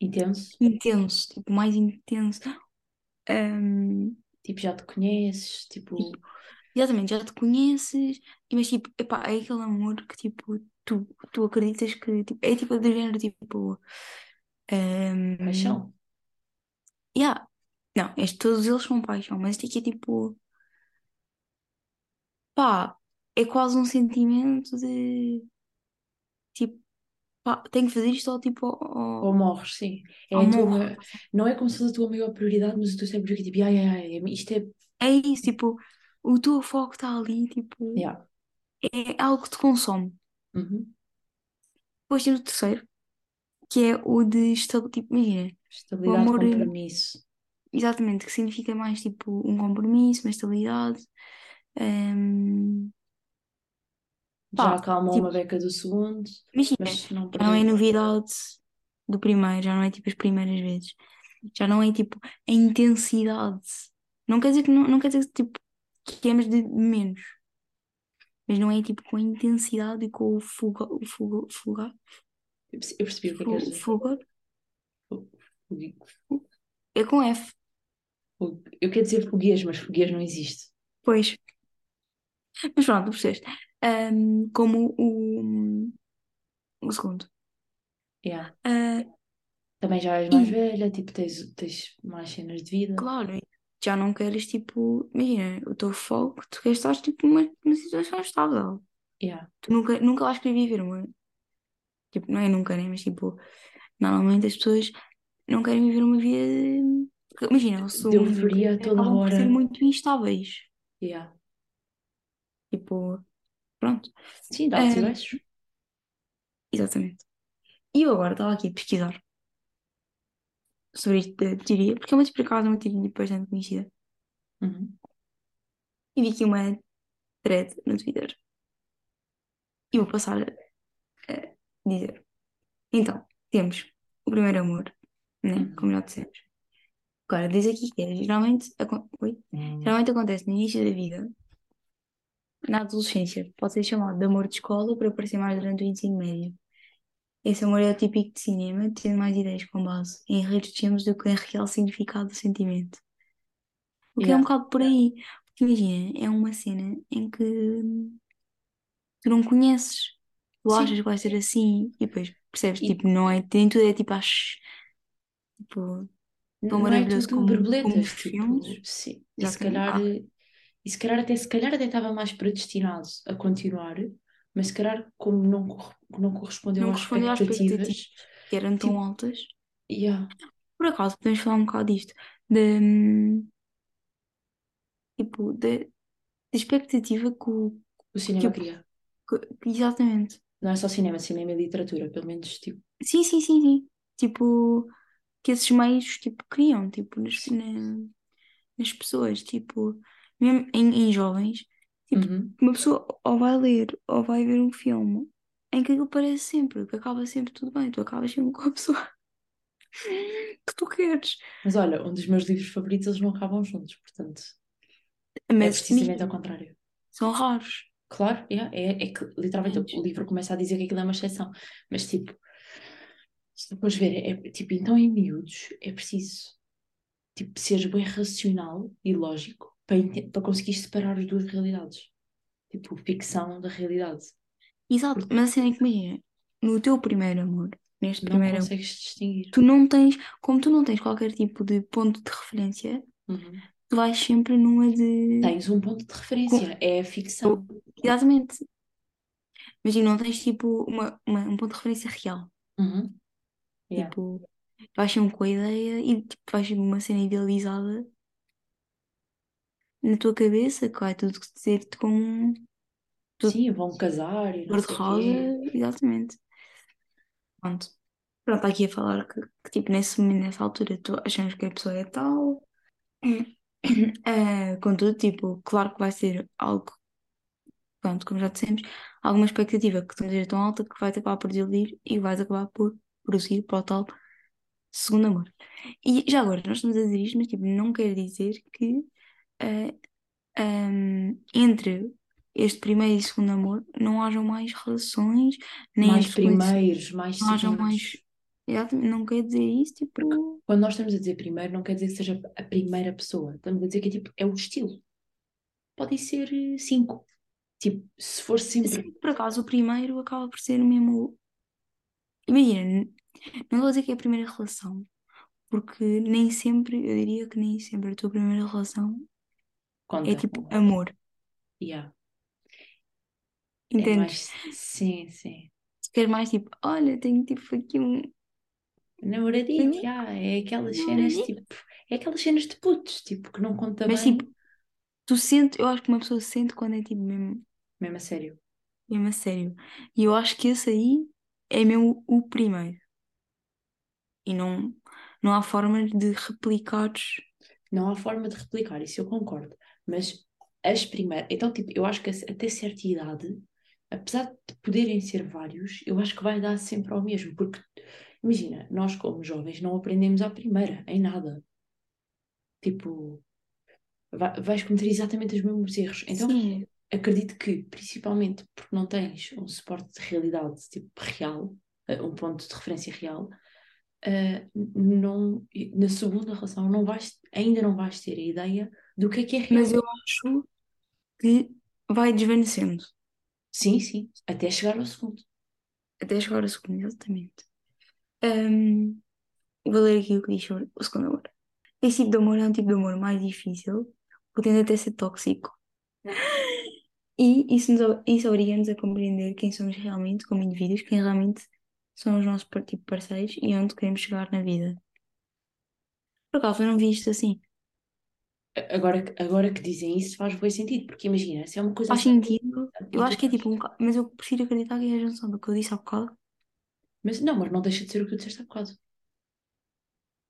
intenso. intenso, tipo, mais intenso. Hum, Tipo, já te conheces. Tipo, exatamente, já te conheces, mas tipo, epá, é aquele amor que tipo, tu, tu acreditas que tipo, é tipo do género tipo. hum, paixão. Yeah. Não, este, todos eles são paixão, mas este aqui é tipo, pá, é quase um sentimento de tipo, pá, tenho que fazer isto ou tipo, ao, Ou morres, sim. É a tua, morro. ma- não é como se fosse a tua maior prioridade, mas o teu cérebro fica tipo, ai, ai, ai, isto é. É isso, tipo, o teu foco está ali, tipo, Yeah. é algo que te consome. Uhum. Depois temos o terceiro, que é o de estar, tipo, imagina, o Estabilidade, amor, compromisso. exatamente, que significa mais tipo um compromisso, uma estabilidade. hum, Já acalmou tipo, uma beca do segundo, imagina, mas não Já não é novidade do primeiro, já não é tipo as primeiras vezes. Já não é tipo a intensidade. Não quer dizer que não, não quer dizer que, tipo que amas de menos, mas não é tipo com a intensidade e com o fulgor, o fulgor, fulgor, Eu perce- eu percebi o que é que queres dizer. Fogu- é com F, Eu quero dizer foguês, mas foguês não existe. pois. Mas pronto, percebeste. Ahm, como o, o segundo. Yeah. Ah, Também já és mais e, velha, tipo, tens, tens mais cenas de vida. claro, já não queres tipo, imagina, o teu foco, tu queres estar tipo numa, numa situação estável. Yeah. Tu nunca, nunca vais querer viver uma. Tipo, não é nunca, né? Mas tipo, normalmente as pessoas não querem viver uma vida. Imagina, De e euforia a primeiro toda por ser hora. muito instáveis. Yeah. Tipo, pronto. Sim, dá altos e baixos. exatamente. E eu agora estava aqui a pesquisar sobre isto da teoria, porque é uma por acaso uma teoria bastante conhecida. Uhum. E vi aqui uma thread no Twitter. E vou passar a dizer. Então, temos o primeiro amor, né? Uhum. Como já dissemos. Agora, diz aqui que é, geralmente, acon- oi? geralmente acontece no início da vida, na adolescência. Pode ser chamado de amor de escola para aparecer mais durante o ensino médio. Esse amor é o típico de cinema, tendo mais ideias com base em redes de filmes do que em real significado do sentimento. O que é um Yeah. bocado por aí. Porque imagina, é uma cena em que tu não conheces, tu achas Sim. que vai ser assim, e depois percebes, E tipo, não é, nem tudo é tipo, acho, tipo, tão não é maravilhoso tudo como, como borboletas, nos tipo, filmes. sim. E se calhar, Ah, e se calhar até, se calhar até estava mais predestinado a continuar, mas se calhar como não, não correspondeu não às correspondeu às expectativas expectativas, que eram tão tipo, altas. yeah, Por acaso, podemos falar um bocado disto, de, tipo, de expectativa que o, o cinema tipo, cria. que- que- exatamente. Não é só cinema, cinema e literatura, pelo menos, tipo, Sim, sim, sim, sim. Tipo, que esses meios, tipo, criam, tipo, nas, na- nas pessoas, tipo, mesmo em, em jovens, tipo, Uhum. uma pessoa ou vai ler ou vai ver um filme em que aquilo parece sempre, que acaba sempre tudo bem, tu acabas sempre com a pessoa que tu queres. Mas olha, um dos meus livros favoritos, eles não acabam juntos, portanto, é Mas, precisamente ao contrário. são raros. Claro, yeah, é, é que literalmente o livro começa a dizer que aquilo é uma exceção, mas tipo, se depois ver, é, tipo, então em miúdos é preciso tipo, seres bem racional e lógico para, para conseguir separar as duas realidades. Tipo, ficção da realidade. Exato, mas a cena é que imagina, no teu primeiro amor, neste Não primeiro amor, consegues distinguir. tu não tens, como tu não tens qualquer tipo de ponto de referência, Uhum. tu vais sempre numa de. Tens um ponto de referência, é a ficção. Exatamente. Imagina, não tens tipo uma, uma- um ponto de referência real. Uhum. Yeah. Tipo, vais sempre com a ideia e tipo, vais sempre uma cena idealizada na tua cabeça que vai tudo dizer-te como tudo Sim, vão casar e não sei o cor-de-rosa. quê. Exatamente. Pronto. Pronto, está aqui a falar que, que, tipo, nesse, momento, nessa altura, tu achamos que a pessoa é tal. Eh, contudo, tipo, claro que vai ser algo, pronto, como já dissemos, alguma expectativa que tu seja tão alta que vai acabar por desiludir e vais acabar por prosseguir para o tal segundo amor. E já agora, nós estamos a dizer isto, mas tipo, não quer dizer que entre este primeiro e segundo amor não hajam mais relações, nem Mais terceiro primeiros, mais não hajam segundos. mais. Não quer dizer isso, tipo. Quando nós estamos a dizer primeiro, não quer dizer que seja a primeira pessoa. Estamos a dizer que é tipo, é o estilo. Podem ser eh, cinco. Tipo, se for sempre. Sim, por acaso, o primeiro acaba por ser mesmo. Imagina, não vou dizer que é a primeira relação, porque nem sempre, eu diria que nem sempre a tua primeira relação Conta. é tipo amor, Yeah. É entendes? mais. Sim, sim. Se queres mais tipo, olha, tenho tipo aqui um. Sim. yeah, é aquelas cenas tipo. É aquelas cenas de putos, tipo, que não conta Mas bem. tipo, tu sentes, eu acho que uma pessoa sente quando é tipo mesmo, Mesmo a sério. mesmo a sério. E eu acho que esse aí é mesmo o primeiro. E não, não há forma de replicares. Não há forma de replicar, isso eu concordo. Mas as primeiras. Então, tipo, eu acho que até certa idade, apesar de poderem ser vários, eu acho que vai dar sempre ao mesmo. Porque, imagina, nós como jovens não aprendemos à primeira, em nada. Tipo, vai- vais cometer exatamente os mesmos erros. Então, Sim, acredito que, principalmente porque não tens um suporte de realidade, tipo, real, eh, um ponto de referência real, eh, não, na segunda relação não vais, ainda não vais ter a ideia do que é que é real. mas eu acho que vai desvanecendo. Sim, sim, até chegar ao segundo. Até chegar ao segundo, exatamente. Ahm, vou ler aqui o que diz sobre o segundo amor. Esse tipo de amor é um tipo de amor mais difícil, podendo até ser tóxico. E isso, nos, isso obriga-nos a compreender quem somos realmente como indivíduos, quem realmente são os nossos tipo parceiros e onde queremos chegar na vida. Por acaso, eu não vi isto assim. Agora, que- agora que dizem isso faz bem sentido, porque imagina, se é uma coisa Faz assim, sentido. Eu acho que é tipo um bocado, mas eu prefiro acreditar que é a junção do que eu disse há bocado. mas não, mas não deixa de ser o que tu disseste há bocado.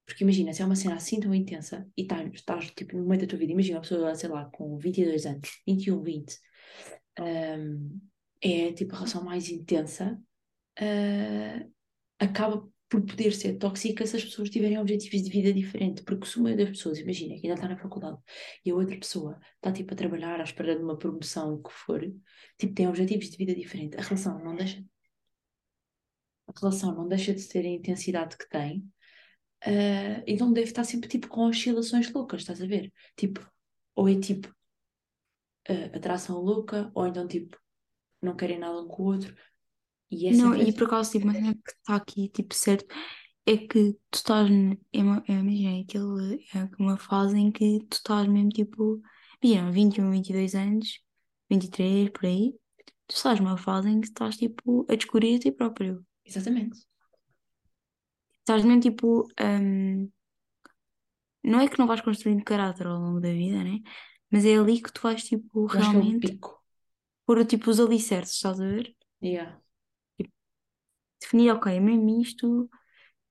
Porque imagina, se é uma cena assim tão intensa e tá, estás tipo no meio da tua vida, imagina uma pessoa, sei lá, com 22 anos, 21, 20, hum, é tipo a relação mais intensa, ah, acaba por poder ser tóxica se as pessoas tiverem objetivos de vida diferentes. Porque se uma das pessoas, imagina, que ainda está na faculdade e a outra pessoa está tipo a trabalhar à espera de uma promoção, o que for, tipo, tem objetivos de vida diferentes, a relação não deixa. A relação não deixa de ter a intensidade que tem. ah, e não deve estar sempre tipo com oscilações loucas, estás a ver? Tipo, ou é tipo ah, atração louca, ou então tipo não querem nada um com o outro. E é Não, e assim. por acaso, tipo, uma cena que está aqui, tipo, certo, é que tu estás, n- é uma, é, imagina, é aquele, é uma fase em que tu estás mesmo, tipo, imagina, 21, 22 anos, 23, por aí, tu estás numa fase em que estás, tipo, a descobrir a ti próprio. Exatamente. Estás mesmo, tipo, hum, não é que não vais construindo caráter ao longo da vida, né? Mas é ali que tu vais, tipo, Eu acho que é o realmente pico. pôr, tipo, os alicerces, estás a ver? Yeah. Definir, ok, é mesmo isto,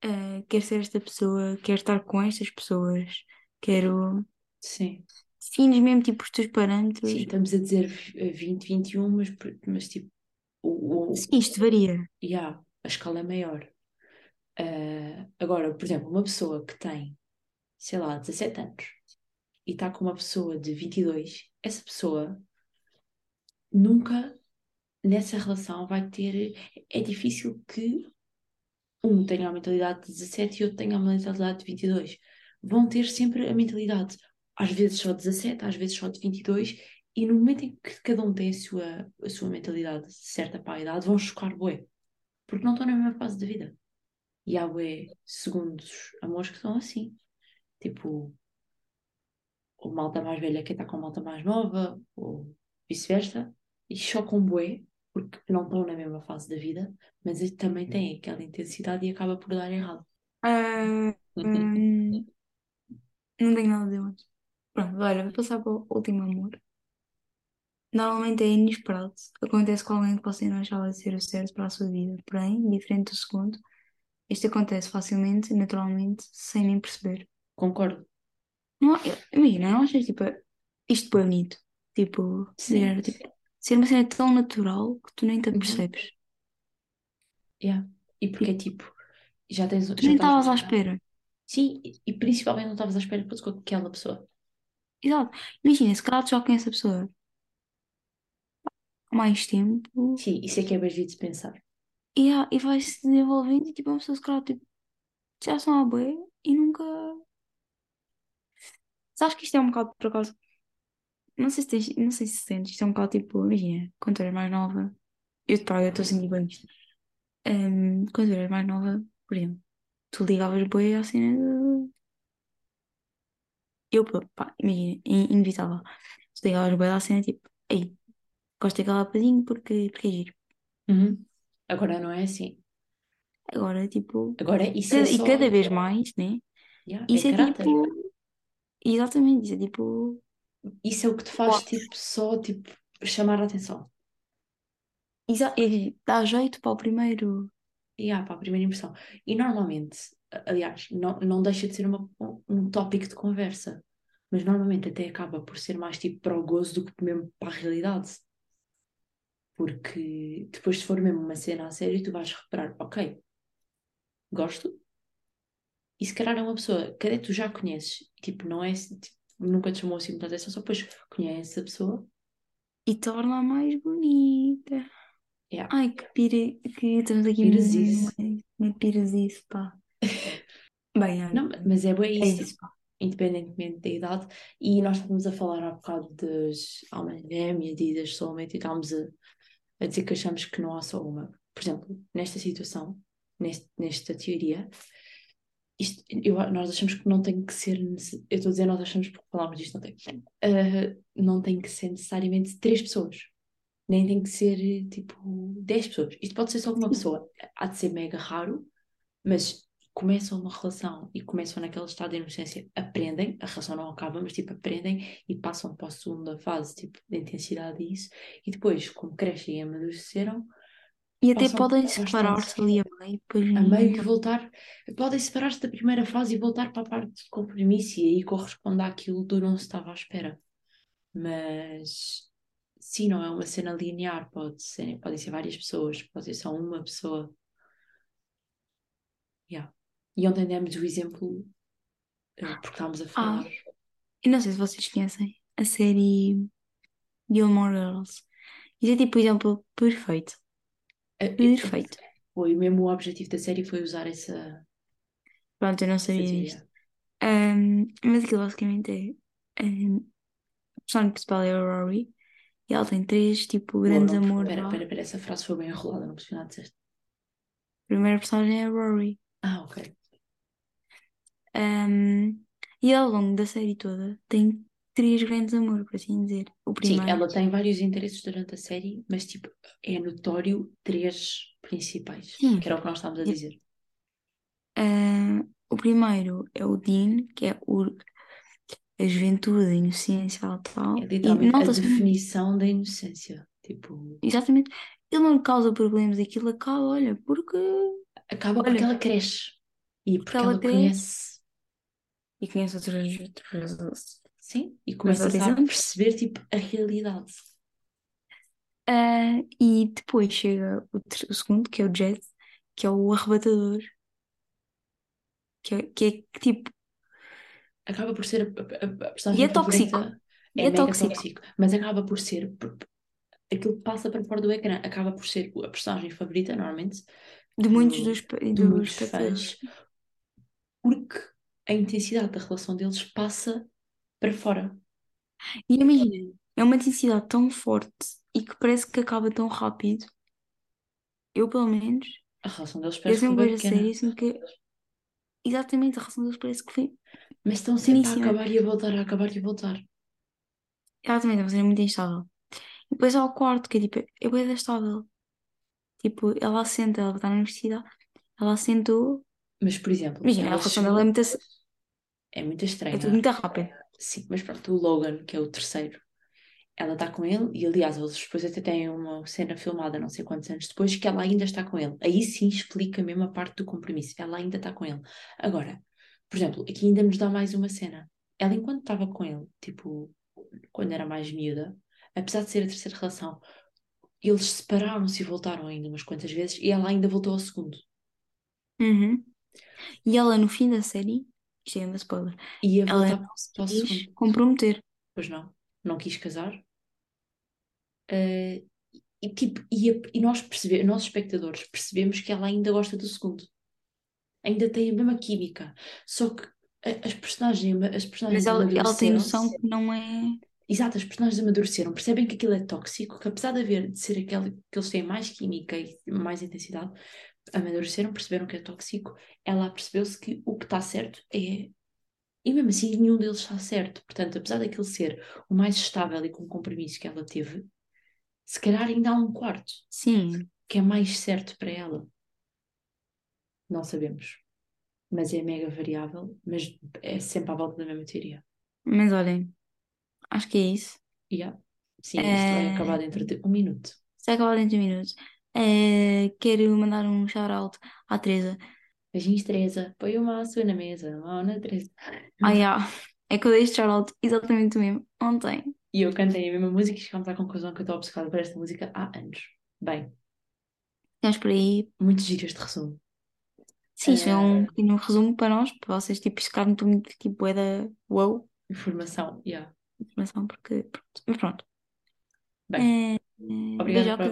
eh, quero ser esta pessoa, quero estar com estas pessoas, quero. Sim. Defines mesmo tipo os teus Sim, parâmetros. estamos a dizer eh, 20, 21, mas, mas tipo, o, o, Sim, isto varia. yeah, a escala é maior. Ah, agora, por exemplo, uma pessoa que tem, sei lá, 17 anos e está com uma pessoa de 22, essa pessoa nunca nessa relação vai ter. É difícil que um tenha a mentalidade de 17 e outro tenha a mentalidade de 22. vão ter sempre a mentalidade, às vezes só de 17, às vezes só de 22, e no momento em que cada um tem a sua, a sua mentalidade certa para a idade, vão chocar bué. Porque não estão na mesma fase da vida. E há bué segundos amores que são assim. Tipo, ou malta mais velha que está com malta mais nova, ou vice-versa, e chocam bué, porque não estão na mesma fase da vida, mas também tem aquela intensidade e acaba por dar errado. Ah, hum, não tenho nada a dizer mais. Pronto, olha, vou passar para o último amor. Normalmente é inesperado. Acontece com alguém que você não achava ser o certo para a sua vida. Porém, diferente do segundo, isto acontece facilmente, naturalmente, sem nem perceber. Concordo. Não, eu- imagina, não achas tipo, isto é bonito? Tipo, Sim. ser, tipo, ser uma cena tão natural que tu nem te Uhum. apercebes. Yeah. E porque é tipo, já tens. Tu já nem estavas à espera. Sim, e- e principalmente não estavas à espera fosse com aquela pessoa. Exato. Imagina, se calhar tu já conheces a pessoa há mais tempo Sim, isso é que é bem de pensar. e, há- e vai se desenvolvendo e tipo, é uma pessoa se calhar tipo, já são a bué e nunca. Sabes que isto é um bocado por acaso. Não sei se tens, não sei se sentes, isto é um bocado tipo, imagina, quando eras mais nova, eu pá, eu estou a sentir bem isto. Ahm, quando eras mais nova, por exemplo, tu ligavas bué à cena de. Eu, pá, imagina, in- inevitável. Tu ligavas bué à cena tipo, ei, gosto daquela rapadinho porque, porque é giro. Uhum. Agora não é assim. Agora, tipo, Agora isso é cada- e só. cada vez mais, né? Yeah, Isso é é tipo. Exatamente, isso é tipo. Isso é o que te faz tipo, só tipo, chamar a atenção. exa- é, dá jeito para o primeiro. E há para a primeira impressão. E normalmente, aliás, não, não deixa de ser uma, um- um tópico de conversa. Mas normalmente até acaba por ser mais tipo para o gozo do que mesmo para a realidade. Porque depois, se for mesmo uma cena a sério, tu vais reparar, ok, gosto. E se calhar é uma pessoa que até tu já conheces, tipo, não é, tipo, nunca te chamou assim muita atenção, só depois conheces a pessoa. E torna-a mais bonita. Yeah. Ai, que pira. Que estamos aqui muito. Muito pirasice, pá. Bem, olha, Não, mas é bem é isso, isso, pá. independentemente da idade. E nós estávamos a falar há bocado das almas gêmeas e das soulmate e estávamos a, a dizer que achamos que não há só uma. Por exemplo, nesta situação, neste, nesta teoria, isto, eu, nós achamos que não tem que ser. Eu estou a dizer nós achamos porque falámos disto não tem. Ah, não tem que ser necessariamente três pessoas. Nem tem que ser tipo 10 pessoas. Isto pode ser só uma pessoa. Há de ser mega raro, mas começam uma relação e começam naquele estado de inocência, aprendem, a relação não acaba, mas tipo aprendem e passam para a segunda fase, tipo, de intensidade e isso, e depois, como crescem e amadureceram, E até Passam podem separar-se ali a meio, depois a meio e voltar, podem separar-se da primeira fase e voltar para a parte de compromisso e aí corresponde àquilo do não se estava à espera. Mas sim, não é uma cena linear, pode ser, podem ser várias pessoas, pode ser só uma pessoa. Yeah. E ontem demos o exemplo, eh, porque estávamos a falar. Eu não sei se vocês conhecem a série Gilmore Girls. Isso é tipo o exemplo perfeito. Eh, Perfeito. Foi mesmo o objetivo da série foi usar essa, Pronto, eu não sabia disto. Ahm, mas aquilo basicamente é. ahm, a personagem principal é a Rory e ela tem três, tipo, grandes Não, não, amores Pera, pera, pera, essa frase foi bem enrolada, não percebi nada disseste. A primeira personagem é a Rory. Ah, ok. Ahm, e ao longo da série toda tem três grandes amores, por assim dizer. O Sim, primeiro. ela tem vários interesses durante a série, mas tipo, é notório três principais, Sim. que era o que nós estávamos a dizer. Ah, o primeiro é o Dean, que é o, a juventude, a inocência e tal. É literalmente a definição da inocência. Tipo, Exatamente. Ele não causa problemas, aquilo acaba, olha, porque. acaba porque Olha. ela cresce e porque ela ela cresce. conhece, E conhece outros. outros- sim, e começa a perceber tipo a realidade. Ah, e depois chega o, o segundo, que é o Jet, que é o arrebatador. Que é, que é que, tipo. Acaba por ser a, a, a E personagem é tóxico. favorita, é, é tóxico. tóxico, mas acaba por ser aquilo que passa para fora do ecrã, acaba por ser a personagem favorita, normalmente, De muitos do- dos, de dos muitos fãs, porque a intensidade da relação deles passa para fora. E imagina, é uma intensidade tão forte e que parece que acaba tão rápido. Eu, pelo menos, A relação deles eu parece que sempre foi vejo a pequena. série que. Exatamente, a relação deles parece que foi. Mas estão sempre a acabar e a voltar, a acabar e a voltar. Exatamente, é uma cena muito instável. E depois há o quarto, que é tipo, é bem estável. Tipo, ela assenta, ela está na universidade, ela assentou. Mas, por exemplo, Imagina, a ela relação dela é chegou- muito, é muito é estranha. tudo muito rápido. Sim, mas pronto, o Logan, que é o terceiro, ela está com ele e, aliás, eles depois até têm uma cena filmada, não sei quantos anos depois, que ela ainda está com ele. Aí sim explica mesmo a parte do compromisso. Ela ainda está com ele. Agora, por exemplo, aqui ainda nos dá mais uma cena. Ela, enquanto estava com ele, tipo, quando era mais miúda, apesar de ser a terceira relação, eles separaram-se e voltaram ainda umas quantas vezes e ela ainda voltou ao segundo. Uhum. E ela, no fim da série, isto é ainda spoiler, Ia ela voltar para o segundo. comprometer. Pois não, não quis casar. Eh, e, tipo, e, a- e nós percebemos, nós espectadores percebemos que ela ainda gosta do segundo. Ainda tem a mesma química. Só que as personagens, as personagens Mas ela, ela tem noção que não é. Exato, as personagens amadureceram, percebem que aquilo é tóxico, que apesar de haver, de ser aquele que eles têm mais química e mais intensidade, amadureceram, perceberam que é tóxico, ela percebeu-se que o que está certo é. E mesmo assim, nenhum deles está certo. Portanto, apesar daquele ser o mais estável e com compromisso que ela teve, se calhar ainda há um quarto Sim, que é mais certo para ela. Não sabemos. Mas é mega variável, mas é sempre à volta da mesma teoria. mas olhem, acho que é isso. Yeah. Sim, isto vai É, acabar dentro de um minuto. Se acabar dentro de minutos. É, quero mandar um shout-out à Teresa. Beijinhos, Teresa. Põe o maço na mesa. Mão na Teresa. Ah, yeah. É que eu dei este shout-out exatamente o mesmo ontem. E eu cantei a mesma música e chegámos à conclusão que eu estou obcecada por esta música há anos. Bem, Ficamos por aí. muitos giros de resumo. Sim, isto é um Eh, pequeno resumo para nós, para vocês tipo, ficarem muito tipo, é da wow, informação, yeah. informação, porque pronto. Mas pronto. Bem, É, é, obrigada por.